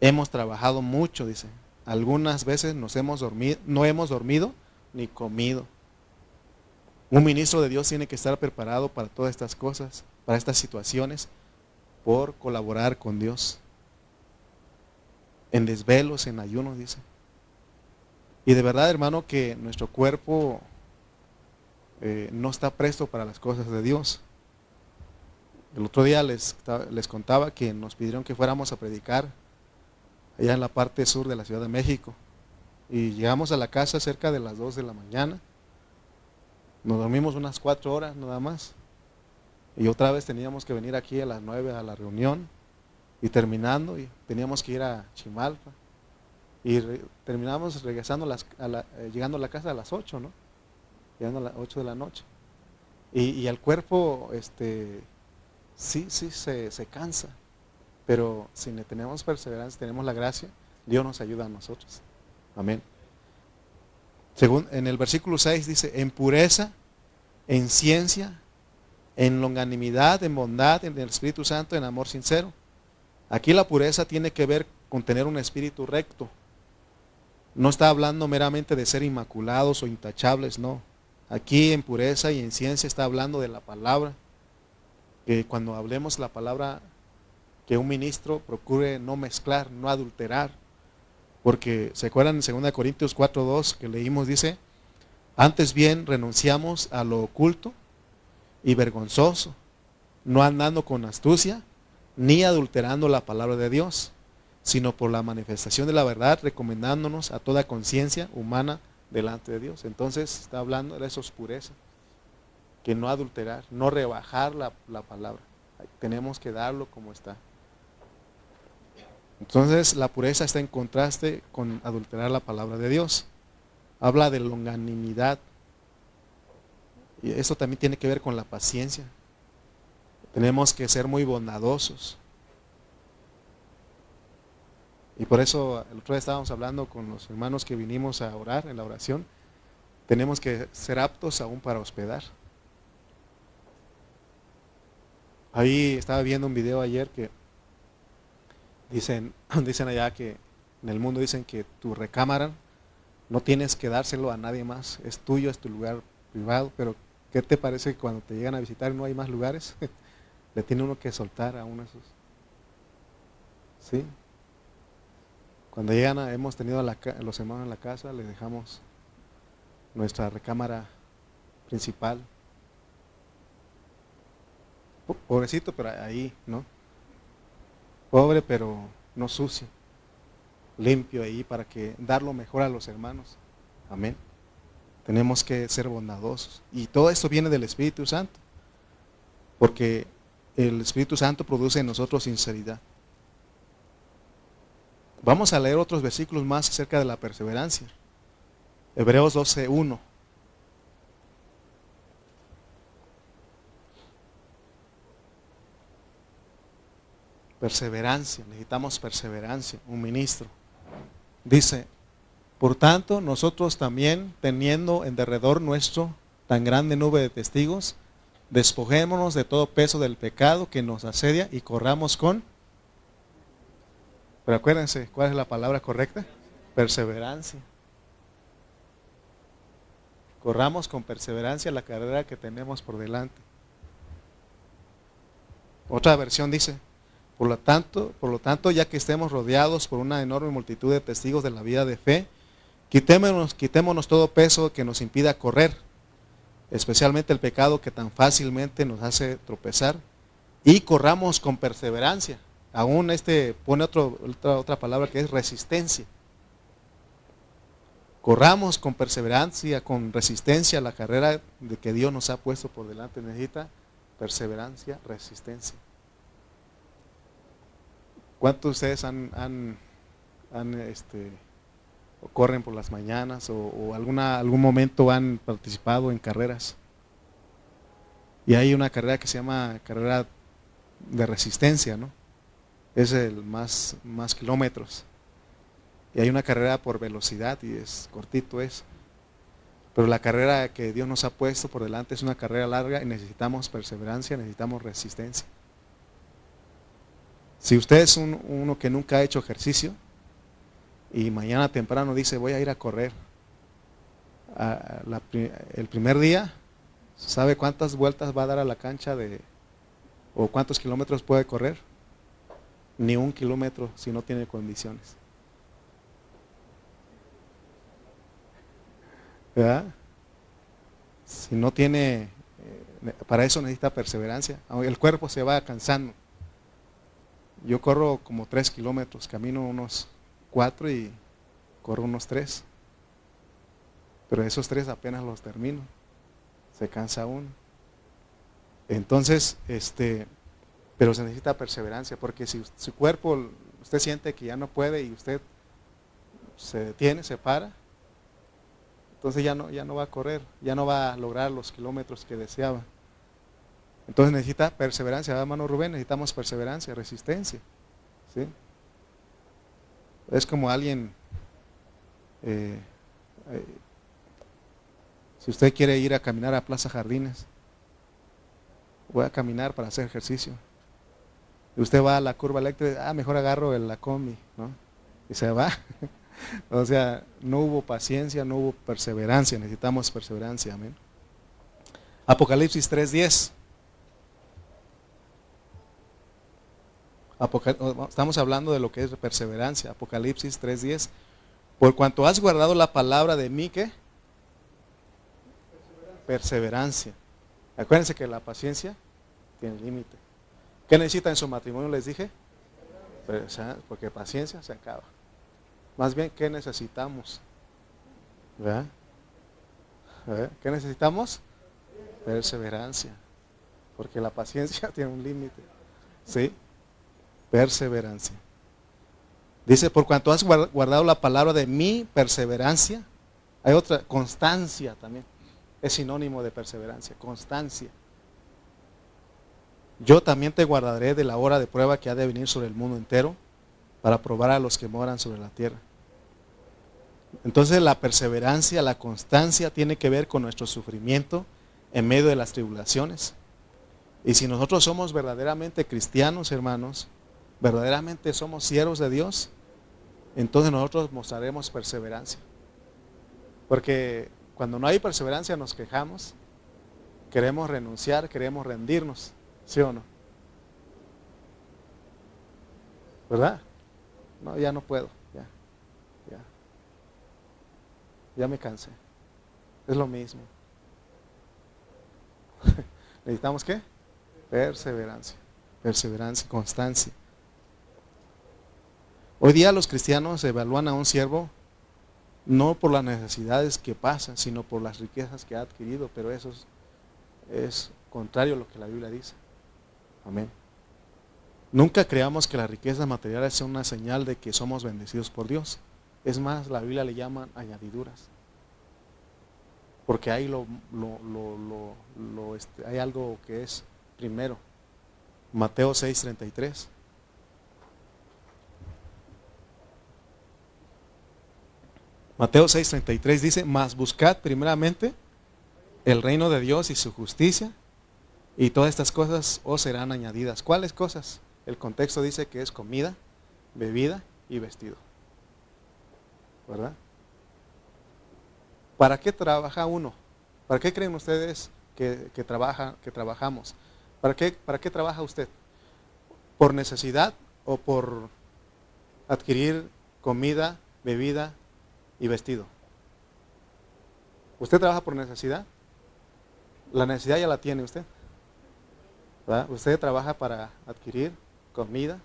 Hemos trabajado mucho, dice. Algunas veces nos hemos dormido, no hemos dormido ni comido. Un ministro de Dios tiene que estar preparado para todas estas cosas, para estas situaciones, por colaborar con Dios. En desvelos, en ayunos, dice. Y de verdad, hermano, que nuestro cuerpo eh, no está presto para las cosas de Dios. El otro día les, les contaba que nos pidieron que fuéramos a predicar allá en la parte sur de la Ciudad de México. Y llegamos a la casa cerca de las 2 de la mañana. Nos dormimos unas 4 horas nada más. Y otra vez teníamos que venir aquí a las 9 a la reunión. Y terminando, y teníamos que ir a Chimalpa. Y terminamos regresando, las, eh, llegando a la casa a las 8, ¿no? Llegando a las 8 de la noche. Y, el cuerpo, este, sí, sí, se, se cansa. Pero si tenemos perseverancia, tenemos la gracia, Dios nos ayuda a nosotros. Amén. Según en el versículo 6 dice, en pureza, en ciencia, en longanimidad, en bondad, en el Espíritu Santo, en amor sincero. Aquí la pureza tiene que ver con tener un espíritu recto, no está hablando meramente de ser inmaculados o intachables, no. Aquí en pureza y en ciencia está hablando de la palabra. Que cuando hablemos la palabra, que un ministro procure no mezclar, no adulterar. Porque se acuerdan en 2 Corintios 4.2 que leímos, dice, antes bien renunciamos a lo oculto y vergonzoso, no andando con astucia, ni adulterando la palabra de Dios sino por la manifestación de la verdad, recomendándonos a toda conciencia humana delante de Dios. Entonces está hablando de esa pureza, que no adulterar, no rebajar la, la palabra. Tenemos que darlo como está. Entonces la pureza está en contraste con adulterar la palabra de Dios. Habla de longanimidad. Y eso también tiene que ver con la paciencia. Tenemos que ser muy bondadosos. Y por eso el otro día estábamos hablando con los hermanos que vinimos a orar en la oración. Tenemos que ser aptos aún para hospedar. Ahí estaba viendo un video ayer que dicen, dicen allá que en el mundo dicen que tu recámara no tienes que dárselo a nadie más, es tuyo, es tu lugar privado, pero ¿qué te parece que cuando te llegan a visitar no hay más lugares? Le tiene uno que soltar a uno de esos. ¿Sí? Cuando llegan, hemos tenido a los hermanos en la casa, le dejamos nuestra recámara principal. Pobrecito, pero ahí, ¿no? Pobre, pero no sucio. Limpio ahí para que dar lo mejor a los hermanos. Amén. Tenemos que ser bondadosos. Y todo esto viene del Espíritu Santo. Porque el Espíritu Santo produce en nosotros sinceridad. Vamos a leer otros versículos más acerca de la perseverancia. Hebreos 12.1. Perseverancia, necesitamos perseverancia, un ministro. Dice, por tanto, nosotros también, teniendo en derredor nuestro tan grande nube de testigos, despojémonos de todo peso del pecado que nos asedia y corramos con... Pero acuérdense, ¿cuál es la palabra correcta? Perseverancia. Corramos con perseverancia la carrera que tenemos por delante. Otra versión dice, por lo tanto, por lo tanto, ya que estemos rodeados por una enorme multitud de testigos de la vida de fe, quitémonos, quitémonos todo peso que nos impida correr, especialmente el pecado que tan fácilmente nos hace tropezar, y corramos con perseverancia. Aún este pone otra, otra palabra que es resistencia. Corramos con perseverancia, con resistencia la carrera de que Dios nos ha puesto por delante. Necesita perseverancia, resistencia. ¿Cuántos de ustedes han, han, este, corren por las mañanas o, alguna, algún momento han participado en carreras? Y hay una carrera que se llama carrera de resistencia, ¿no? Es el más, más kilómetros. Y hay una carrera por velocidad y es cortito eso. Pero la carrera que Dios nos ha puesto por delante es una carrera larga y necesitamos perseverancia, necesitamos resistencia. Si usted es uno que nunca ha hecho ejercicio y mañana temprano dice voy a ir a correr, el primer día, ¿sabe cuántas vueltas va a dar a la cancha de, o cuántos kilómetros puede correr? Ni un kilómetro si no tiene condiciones. ¿verdad? Si no tiene, eh, para eso necesita perseverancia. El cuerpo se va cansando. Yo corro como tres kilómetros, camino unos cuatro y corro unos tres. Pero esos tres apenas los termino. Se cansa uno. Entonces, este, pero se necesita perseverancia, porque si su cuerpo, usted siente que ya no puede y usted se detiene, se para, entonces ya no, ya no va a correr, ya no va a lograr los kilómetros que deseaba. Entonces necesita perseverancia, hermano Rubén, necesitamos perseverancia, resistencia. ¿sí? Es como alguien, eh, eh, si usted quiere ir a caminar a Plaza Jardines, voy a caminar para hacer ejercicio. Usted va a la curva eléctrica, ah, mejor agarro la combi, ¿no? Y se va. o sea, no hubo paciencia, no hubo perseverancia, necesitamos perseverancia, amén. Apocalipsis 3.10. Estamos hablando de lo que es perseverancia. Apocalipsis 3.10. Por cuanto has guardado la palabra de mí, ¿qué? Perseverancia. Acuérdense que la paciencia tiene límite. ¿Qué necesita en su matrimonio? Les dije. Porque paciencia se acaba. Más bien, ¿qué necesitamos? ¿Verdad? ¿Qué necesitamos? Perseverancia. Porque la paciencia tiene un límite. ¿Sí? Perseverancia. Dice, por cuanto has guardado la palabra de mi perseverancia, hay otra, constancia también. Es sinónimo de perseverancia, constancia. Yo también te guardaré de la hora de prueba que ha de venir sobre el mundo entero para probar a los que moran sobre la tierra. Entonces la perseverancia, la constancia tiene que ver con nuestro sufrimiento en medio de las tribulaciones. Y si nosotros somos verdaderamente cristianos, hermanos, verdaderamente somos siervos de Dios, entonces nosotros mostraremos perseverancia. Porque cuando no hay perseverancia nos quejamos, queremos renunciar, queremos rendirnos, ¿sí o no? ¿Verdad? No, ya no puedo, ya, ya. Ya me cansé. Es lo mismo. ¿Necesitamos qué? Perseverancia, perseverancia, constancia. Hoy día los cristianos evalúan a un siervo no por las necesidades que pasan, sino por las riquezas que ha adquirido, pero eso es, contrario a lo que la Biblia dice. Amén. Nunca creamos que las riquezas materiales sea una señal de que somos bendecidos por Dios. Es más, la Biblia le llama añadiduras. Porque hay, este, hay algo que es primero. Mateo 6:33. Mateo 6:33 dice, mas buscad primeramente el reino de Dios y su justicia, y todas estas cosas os serán añadidas. ¿Cuáles cosas? El contexto dice que es comida, bebida y vestido. ¿Verdad? ¿Para qué trabaja uno? ¿Para qué creen ustedes que, trabaja, que trabajamos? ¿Para qué, ¿Para qué trabaja usted? ¿Por necesidad o por adquirir comida, bebida y vestido? ¿Usted trabaja por necesidad? La necesidad ya la tiene usted. Usted trabaja para adquirir comida,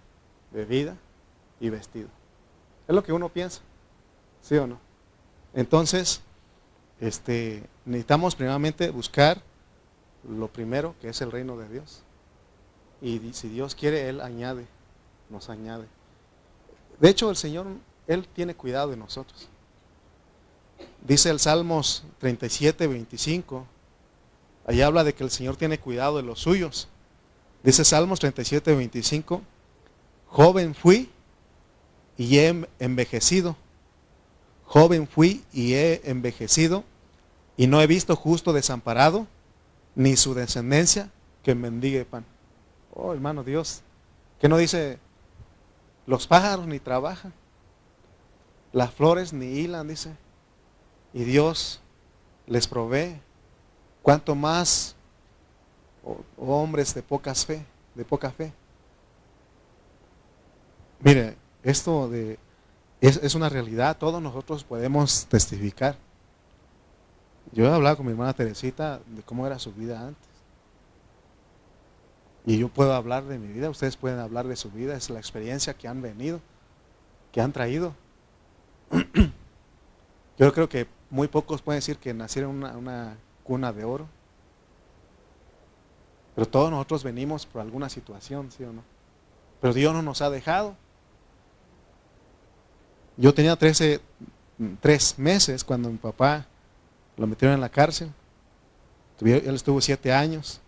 bebida y vestido. Es lo que uno piensa, ¿sí o no? Entonces, este, necesitamos primeramente buscar lo primero, que es el reino de Dios. Y si Dios quiere, Él añade, nos añade. De hecho, el Señor, Él tiene cuidado de nosotros. Dice el Salmos 37, 25, ahí habla de que el Señor tiene cuidado de los suyos. Dice Salmos 37, 25, joven fui y he envejecido. Joven fui y he envejecido y no he visto justo desamparado, ni su descendencia que mendigue pan. Oh, hermano Dios, que no dice, los pájaros ni trabajan, las flores ni hilan, dice, y Dios les provee. Cuanto más hombres de pocas fe, de poca fe. Mire, esto de, es, es, una realidad, todos nosotros podemos testificar. Yo he hablado con mi hermana Teresita de cómo era su vida antes. Y yo puedo hablar de mi vida, ustedes pueden hablar de su vida, es la experiencia que han venido, que han traído. Yo creo que muy pocos pueden decir que nacieron en una, una cuna de oro. Pero todos nosotros venimos por alguna situación, ¿sí o no? Pero Dios no nos ha dejado. Yo tenía 13, tres meses cuando mi papá lo metieron en la cárcel. Él estuvo siete años.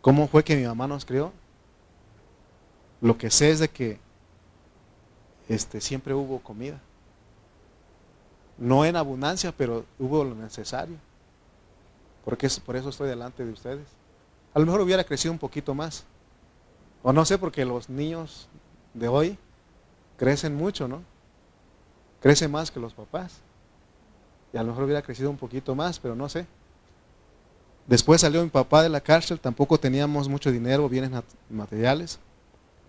¿Cómo fue que mi mamá nos crió? Lo que sé es de que este, siempre hubo comida. No en abundancia, pero hubo lo necesario. Porque por eso estoy delante de ustedes. A lo mejor hubiera crecido un poquito más. O no sé, porque los niños de hoy crecen mucho, ¿no? Crecen más que los papás. Y a lo mejor hubiera crecido un poquito más, pero no sé. Después salió mi papá de la cárcel, tampoco teníamos mucho dinero, bienes materiales,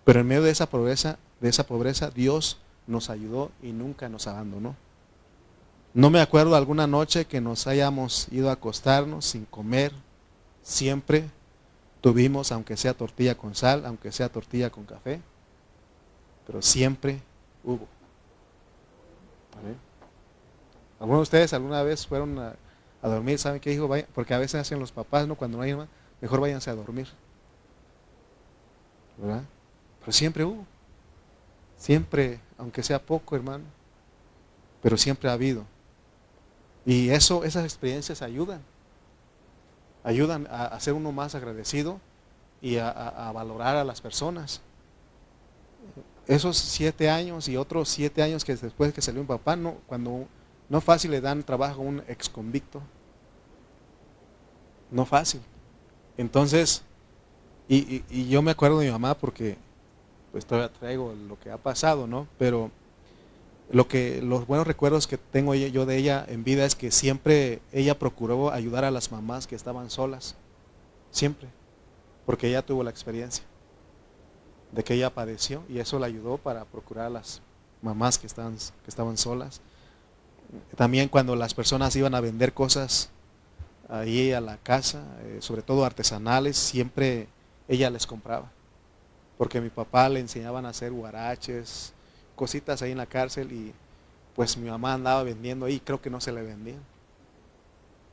pero en medio de esa pobreza, de esa pobreza, Dios nos ayudó y nunca nos abandonó. No me acuerdo alguna noche que nos hayamos ido a acostarnos sin comer, siempre tuvimos, aunque sea tortilla con sal, aunque sea tortilla con café, pero siempre hubo. Algunos de ustedes alguna vez fueron a, dormir, ¿saben qué dijo? Porque a veces hacen los papás, ¿no? Cuando no hay más, mejor váyanse a dormir. ¿Verdad? Pero siempre hubo. Siempre, aunque sea poco, hermano, pero siempre ha habido. Y eso, esas experiencias ayudan. Ayudan a, ser uno más agradecido y a, a, valorar a las personas. Esos siete años y otros siete años que después que salió un papá, no, cuando no fácil le dan trabajo a un ex convicto. No fácil. Entonces, Y, yo me acuerdo de mi mamá porque pues todavía traigo lo que ha pasado, ¿no? Pero lo que los buenos recuerdos que tengo yo de ella en vida es que siempre ella procuró ayudar a las mamás que estaban solas, siempre, porque ella tuvo la experiencia de que ella padeció y eso le ayudó para procurar a las mamás que estaban, que estaban solas. También cuando las personas iban a vender cosas ahí a la casa, eh, sobre todo artesanales, siempre ella les compraba. Porque mi papá le enseñaban a hacer guaraches, cositas ahí en la cárcel y pues mi mamá andaba vendiendo ahí, creo que no se le vendían.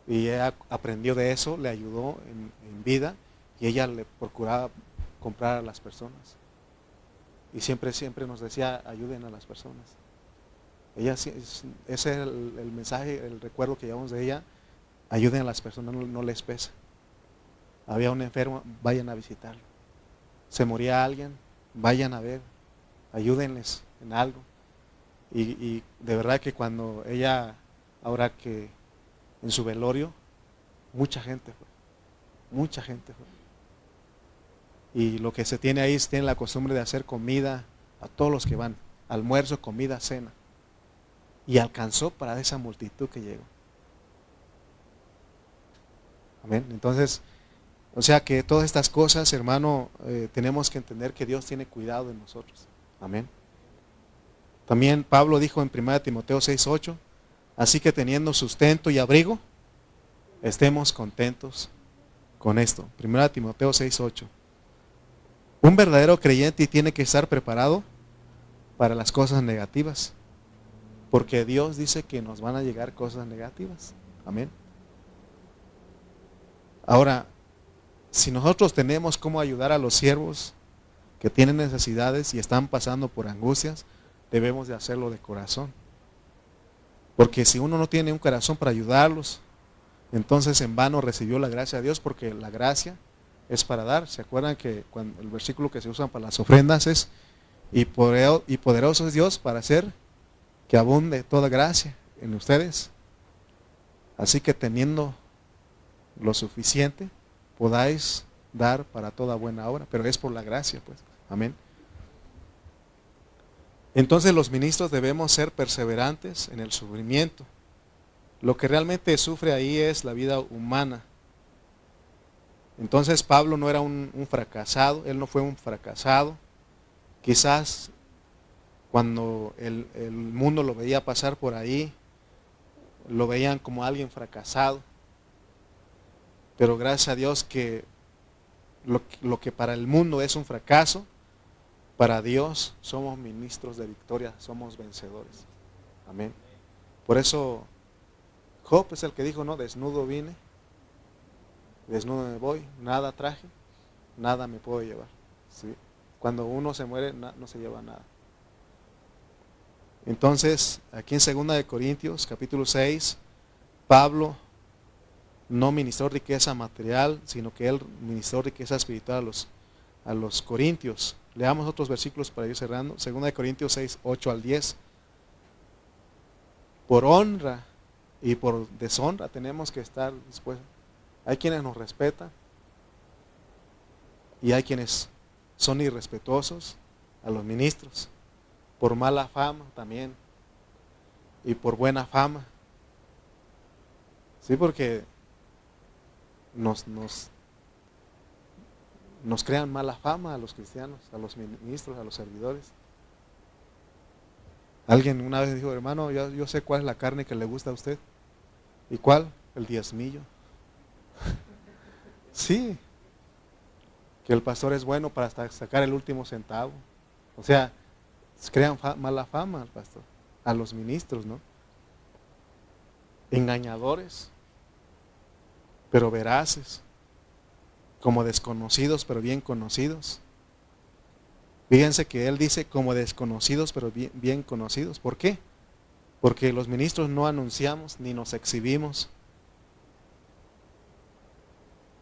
Y ella aprendió de eso, le ayudó en, vida y ella le procuraba comprar a las personas. Y siempre, siempre nos decía, ayuden a las personas. Ella, ese es el, mensaje, el recuerdo que llevamos de ella, ayuden a las personas, no, les pesa. Había un enfermo, vayan a visitarlo. Se moría alguien, vayan a ver, ayúdenles en algo. Y, de verdad que cuando ella, ahora que en su velorio, mucha gente fue, mucha gente fue. Y lo que se tiene ahí es tiene la costumbre de hacer comida a todos los que van, almuerzo, comida, cena. Y alcanzó para esa multitud que llegó. Amén. Entonces, o sea que todas estas cosas, hermano, eh, tenemos que entender que Dios tiene cuidado de nosotros. Amén. También Pablo dijo en 1 Timoteo 6:8, así que teniendo sustento y abrigo, estemos contentos con esto. 1 Timoteo 6:8. Un verdadero creyente tiene que estar preparado para las cosas negativas. Porque Dios dice que nos van a llegar cosas negativas. Amén. Ahora, si nosotros tenemos cómo ayudar a los siervos que tienen necesidades y están pasando por angustias, debemos de hacerlo de corazón. Porque si uno no tiene un corazón para ayudarlos, entonces en vano recibió la gracia de Dios, porque la gracia es para dar. ¿Se acuerdan que cuando el versículo que se usa para las ofrendas es, y poderoso es Dios para hacer que abunde toda gracia en ustedes? Así que teniendo lo suficiente, podáis dar para toda buena obra, pero es por la gracia, pues. Amén. Entonces los ministros debemos ser perseverantes en el sufrimiento. Lo que realmente sufre ahí es la vida humana, entonces Pablo no era un, fracasado, él no fue un fracasado. Quizás cuando el, mundo lo veía pasar por ahí, lo veían como alguien fracasado. Pero gracias a Dios que lo, que para el mundo es un fracaso, para Dios somos ministros de victoria, somos vencedores. Amén. Por eso Job es el que dijo, no, desnudo vine desnudo me voy, nada traje, nada me puedo llevar. Cuando uno se muere no se lleva nada. Entonces, aquí en 2 de Corintios, capítulo 6, Pablo no ministró riqueza material, sino que él ministró riqueza espiritual a los, a los corintios. Leamos otros versículos para ir cerrando. 2 de Corintios 6, 8 al 10. Por honra y por deshonra tenemos que estar dispuestos hay quienes nos respetan y hay quienes son irrespetuosos a los ministros por mala fama también y por buena fama. Sí, porque nos, nos, nos crean mala fama a los cristianos, a los ministros, a los servidores. Alguien una vez dijo, hermano, yo, yo sé cuál es la carne que le gusta a usted. ¿Y cuál? El diezmillo. Sí, que el pastor es bueno para sacar el último centavo. O sea, crean mala fama al pastor, a los ministros, ¿no? Engañadores, pero veraces, como desconocidos, pero bien conocidos. Fíjense que él dice como desconocidos, pero bien, conocidos. ¿Por qué? Porque los ministros no anunciamos ni nos exhibimos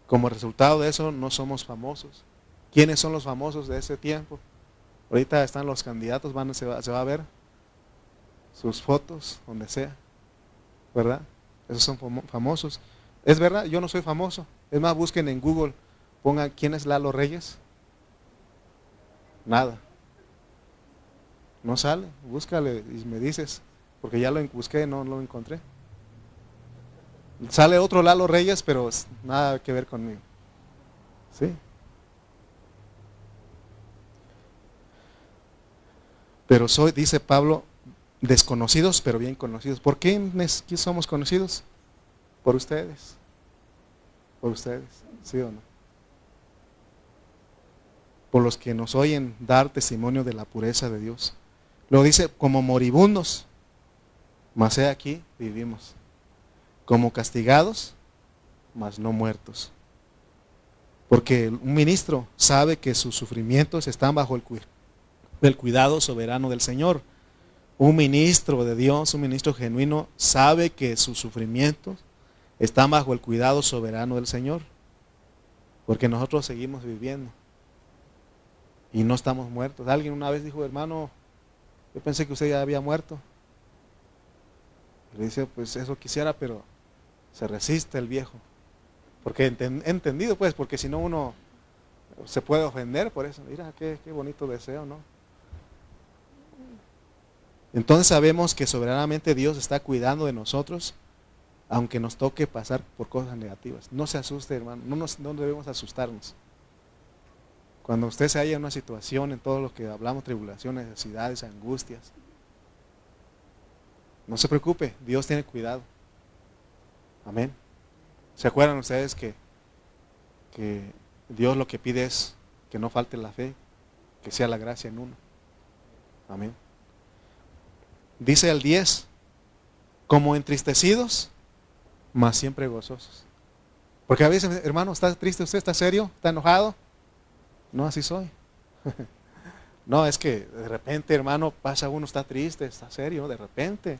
como resultado de eso no somos famosos. ¿Quiénes son los famosos de ese tiempo? Ahorita están los candidatos, van, se, va, se va a ver sus fotos, donde sea. ¿Verdad? Esos son famosos. Es verdad, yo no soy famoso. Es más, busquen en Google pongan quién es Lalo Reyes. Nada. No sale. Búscale y me dices. Porque ya lo busqué, no, no lo encontré. Sale otro Lalo Reyes, pero nada que ver conmigo. ¿Sí? Pero soy, dice Pablo, desconocidos, pero bien conocidos. ¿Por qué somos conocidos? Por ustedes. Por ustedes, ¿sí o no? Por los que nos oyen dar testimonio de la pureza de Dios. Lo dice como moribundos, mas he aquí vivimos. Como castigados, mas no muertos. Porque un ministro sabe que sus sufrimientos están bajo el, el cuidado soberano del Señor. Un ministro de Dios, un ministro genuino, sabe que sus sufrimientos están bajo el cuidado soberano del Señor. Porque nosotros seguimos viviendo. Y no estamos muertos. Alguien una vez dijo, hermano, yo pensé que usted ya había muerto. le dice, pues eso quisiera, pero se resiste el viejo. Porque he entendido, pues, porque si no uno se puede ofender por eso. Mira, qué, qué bonito deseo, ¿no? Entonces sabemos que soberanamente Dios está cuidando de nosotros, aunque nos toque pasar por cosas negativas. No se asuste, hermano, no, nos, no debemos asustarnos. Cuando usted se halla en una situación, en todo lo que hablamos, tribulaciones, necesidades, angustias, no se preocupe, Dios tiene cuidado. Amén. ¿Se acuerdan ustedes que, que Dios lo que pide es que no falte la fe, que sea la gracia en uno? Amén. Dice el 10, como entristecidos, mas siempre gozosos. Porque a veces, hermano, ¿está triste usted? ¿Está serio? ¿Está enojado? No, así soy. no, es que de repente, hermano, pasa uno, está triste, está serio, de repente.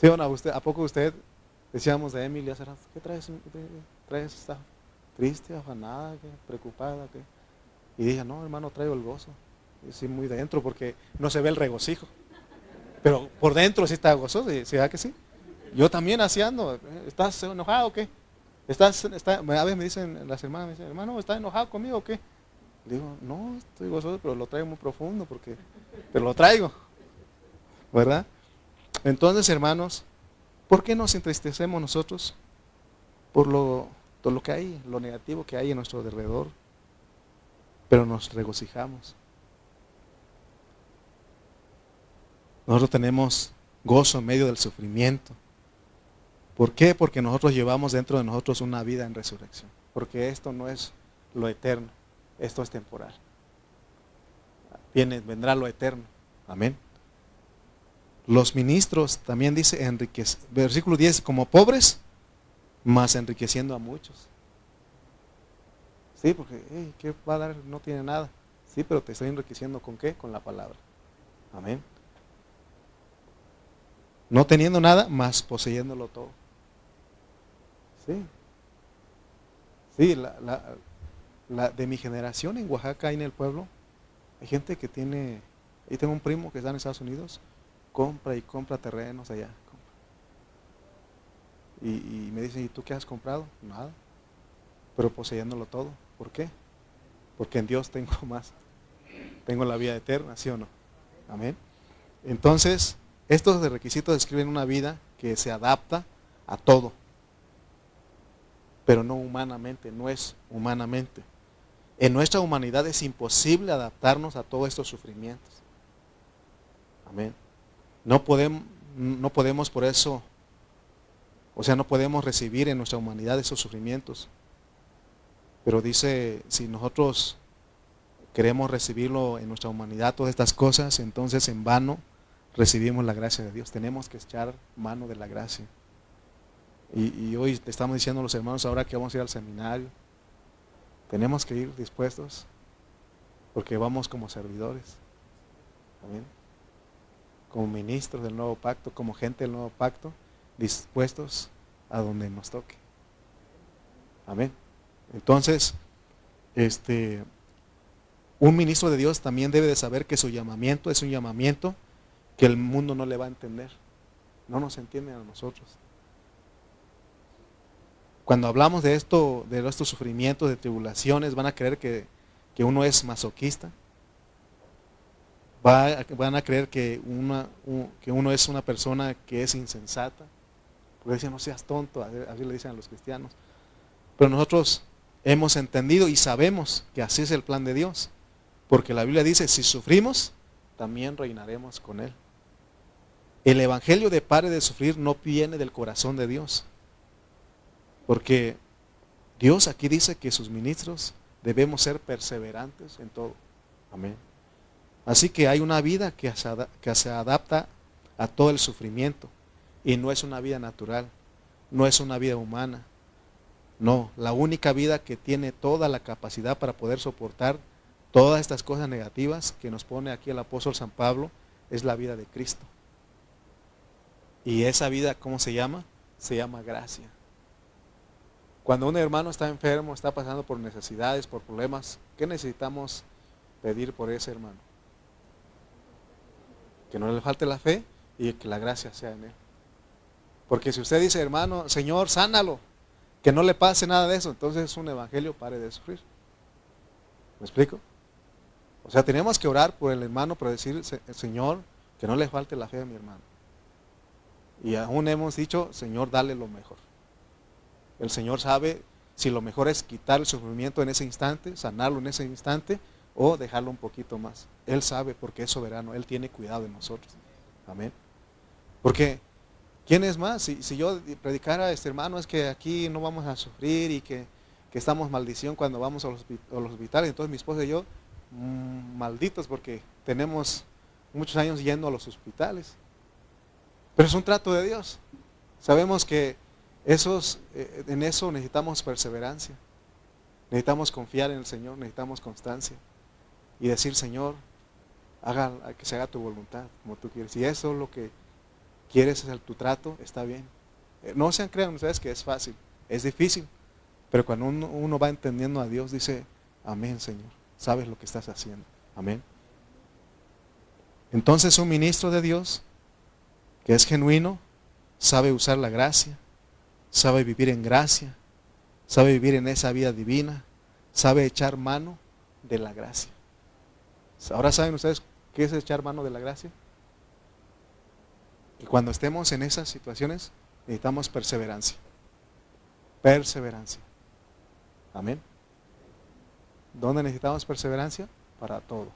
¿Sí o no? Usted, ¿A poco usted, decíamos de Emily hace rato, ¿qué traes? ¿Traes? ¿Está triste, afanada, preocupada? ¿qué? Y dije, no, hermano, traigo el gozo sí, muy dentro, porque no se ve el regocijo. Pero por dentro sí está gozoso, ¿sí que sí? Yo también así ando. ¿Estás enojado o qué? ¿Estás, está, a veces me dicen las hermanas, me dicen, hermano, ¿estás enojado conmigo o qué? Digo, no, estoy gozoso, pero lo traigo muy profundo, porque, pero lo traigo. ¿Verdad? Entonces, hermanos, ¿por qué nos entristecemos nosotros? Por lo, lo que hay, lo negativo que hay en nuestro alrededor. Pero nos regocijamos. Nosotros tenemos gozo en medio del sufrimiento. ¿Por qué? Porque nosotros llevamos dentro de nosotros una vida en resurrección. Porque esto no es lo eterno, esto es temporal. Viene, vendrá lo eterno. Amén. Los ministros también dice enriquecer, versículo 10, como pobres, más enriqueciendo a muchos. Sí, porque, ¿qué va a dar? No tiene nada. Sí, pero te estoy enriqueciendo con qué? Con la palabra. Amén. No teniendo nada, más poseyéndolo todo. Sí. Sí, la, de mi generación en Oaxaca, ahí en el pueblo, hay gente que tiene, ahí tengo un primo que está en Estados Unidos, compra y compra terrenos allá. Y, y, me dicen, ¿y tú qué has comprado? Nada. Pero poseyéndolo todo. ¿Por qué? Porque en Dios tengo más. Tengo la vida eterna, ¿sí o no? Amén. Entonces, estos requisitos describen una vida que se adapta a todo, pero no humanamente, no es humanamente. En nuestra humanidad es imposible adaptarnos a todos estos sufrimientos. Amén. No podemos, no podemos por eso, o sea, no podemos recibir en nuestra humanidad esos sufrimientos. Pero dice, si nosotros queremos recibirlo en nuestra humanidad, todas estas cosas, entonces en vano recibimos la gracia de Dios. Tenemos que echar mano de la gracia. Y, hoy te estamos diciendo los hermanos ahora que vamos a ir al seminario. Tenemos que ir dispuestos porque vamos como servidores. Amén. Como ministros del nuevo pacto, como gente del nuevo pacto, dispuestos a donde nos toque. Amén. Entonces, este, un ministro de Dios también debe de saber que su llamamiento es un llamamiento que el mundo no le va a entender. No nos entiende a nosotros. Cuando hablamos de esto, de estos sufrimientos, de tribulaciones, van a creer que, uno es masoquista. van a creer que, que uno es una persona que es insensata. Porque dicen, no seas tonto, así le dicen a los cristianos. Pero nosotros hemos entendido y sabemos que así es el plan de Dios. Porque la Biblia dice, si sufrimos, también reinaremos con Él. El Evangelio de pare de sufrir no viene del corazón de Dios. Porque Dios aquí dice que sus ministros debemos ser perseverantes en todo. Amén. Así que hay una vida que se adapta a todo el sufrimiento. Y no es una vida natural, no es una vida humana. No, la única vida que tiene toda la capacidad para poder soportar todas estas cosas negativas que nos pone aquí el apóstol San Pablo es la vida de Cristo. Y esa vida, ¿cómo se llama? Se llama gracia. Cuando un hermano está enfermo, está pasando por necesidades, por problemas, ¿qué necesitamos pedir por ese hermano? Que no le falte la fe y que la gracia sea en él. Porque si usted dice, hermano, Señor, sánalo, que no le pase nada de eso, entonces es un evangelio, pare de sufrir. ¿Me explico? O sea, tenemos que orar por el hermano para decir, Señor, que no le falte la fe a mi hermano. Y aún hemos dicho, Señor, dale lo mejor. El Señor sabe si lo mejor es quitar el sufrimiento en ese instante, sanarlo en ese instante, o dejarlo un poquito más. Él sabe porque es soberano, Él tiene cuidado de nosotros. Amén. Porque ¿Quién es más? Si, yo predicara a este hermano es que aquí no vamos a sufrir y que, estamos maldición cuando vamos a los, hospitales, entonces mi esposa y yo, mm, malditos porque tenemos muchos años yendo a los hospitales. Pero es un trato de Dios. Sabemos que esos, eh, en eso necesitamos perseverancia. Necesitamos confiar en el Señor, necesitamos constancia. Y decir, Señor, haga, que se haga tu voluntad como tú quieres. Y eso es lo que quieres hacer tu trato, está bien. Eh, no sean crean ustedes que es fácil, es difícil. Pero cuando uno, va entendiendo a Dios, dice, amén Señor, sabes lo que estás haciendo. Amén. Entonces un ministro de Dios, que es genuino, sabe usar la gracia, sabe vivir en gracia, sabe vivir en esa vida divina, sabe echar mano de la gracia. Ahora saben ustedes qué es echar mano de la gracia. Y cuando estemos en esas situaciones, necesitamos perseverancia. Perseverancia. Amén. ¿Dónde necesitamos perseverancia? Para todo.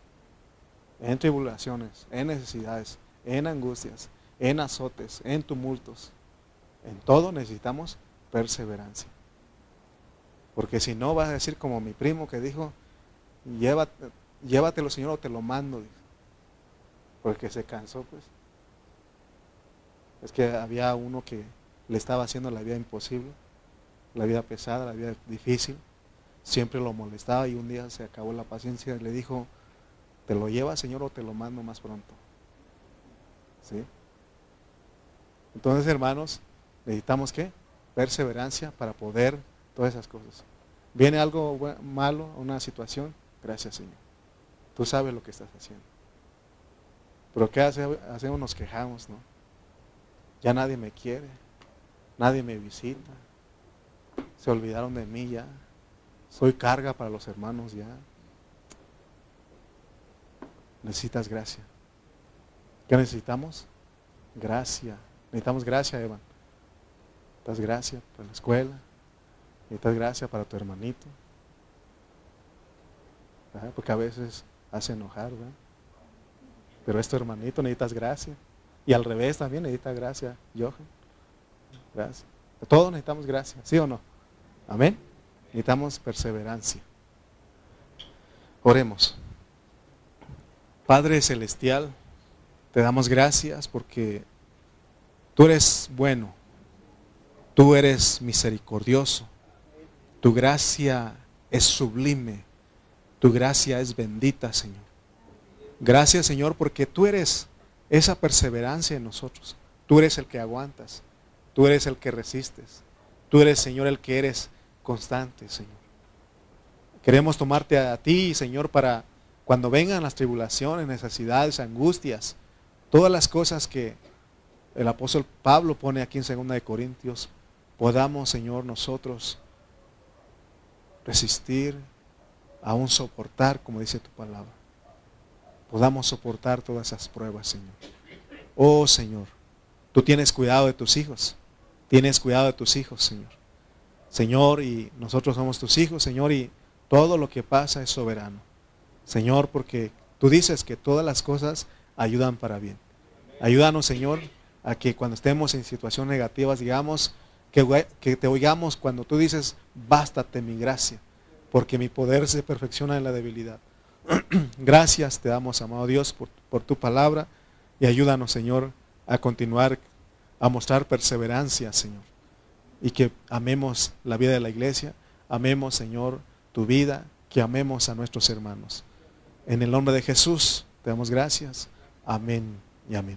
En tribulaciones, en necesidades, en angustias, en azotes, en tumultos. En todo necesitamos perseverancia. Porque si no vas a decir como mi primo que dijo, llévatelo Señor o te lo mando. Porque se cansó pues. Es que había uno que le estaba haciendo la vida imposible, la vida pesada, la vida difícil. Siempre lo molestaba y un día se acabó la paciencia y le dijo, ¿te lo lleva Señor o te lo mando más pronto? ¿Sí? Entonces, hermanos, necesitamos qué? Perseverancia para poder todas esas cosas. Viene algo malo, una situación, gracias Señor. Tú sabes lo que estás haciendo. Pero ¿qué hacemos? Nos quejamos, ¿no? Ya nadie me quiere, nadie me visita, se olvidaron de mí ya, soy carga para los hermanos ya. Necesitas gracia. ¿Qué necesitamos? Gracia. Necesitamos gracia, Evan. Necesitas gracia para la escuela. Necesitas gracia para tu hermanito. Porque a veces hace enojar, ¿verdad? Pero es tu hermanito, necesitas gracia. Y al revés también necesita gracia, Johan. Gracias. Todos necesitamos gracia, ¿sí o no? Amén. Necesitamos perseverancia. Oremos. Padre Celestial, te damos gracias porque tú eres bueno, tú eres misericordioso, tu gracia es sublime, tu gracia es bendita, Señor. Gracias, Señor, porque tú eres esa perseverancia en nosotros. Tú eres el que aguantas, tú eres el que resistes, tú eres, Señor, el que eres constante, Señor. Queremos tomarte a ti, Señor, para cuando vengan las tribulaciones, necesidades, angustias, todas las cosas que el apóstol Pablo pone aquí en 2 de Corintios, podamos, Señor, nosotros resistir, aún soportar, como dice tu palabra. Podamos soportar todas esas pruebas, Señor. Oh, Señor, tú tienes cuidado de tus hijos. Tienes cuidado de tus hijos, Señor. Señor, y nosotros somos tus hijos, Señor, y todo lo que pasa es soberano. Señor, porque tú dices que todas las cosas ayudan para bien. Ayúdanos, Señor, a que cuando estemos en situaciones negativas, digamos, que, que te oigamos cuando tú dices, bástate mi gracia, porque mi poder se perfecciona en la debilidad. Gracias te damos, amado Dios, por, por tu palabra y ayúdanos, Señor, a continuar, a mostrar perseverancia, Señor, y que amemos la vida de la iglesia, amemos, Señor, tu vida, que amemos a nuestros hermanos. En el nombre de Jesús, te damos gracias. Amén y amén.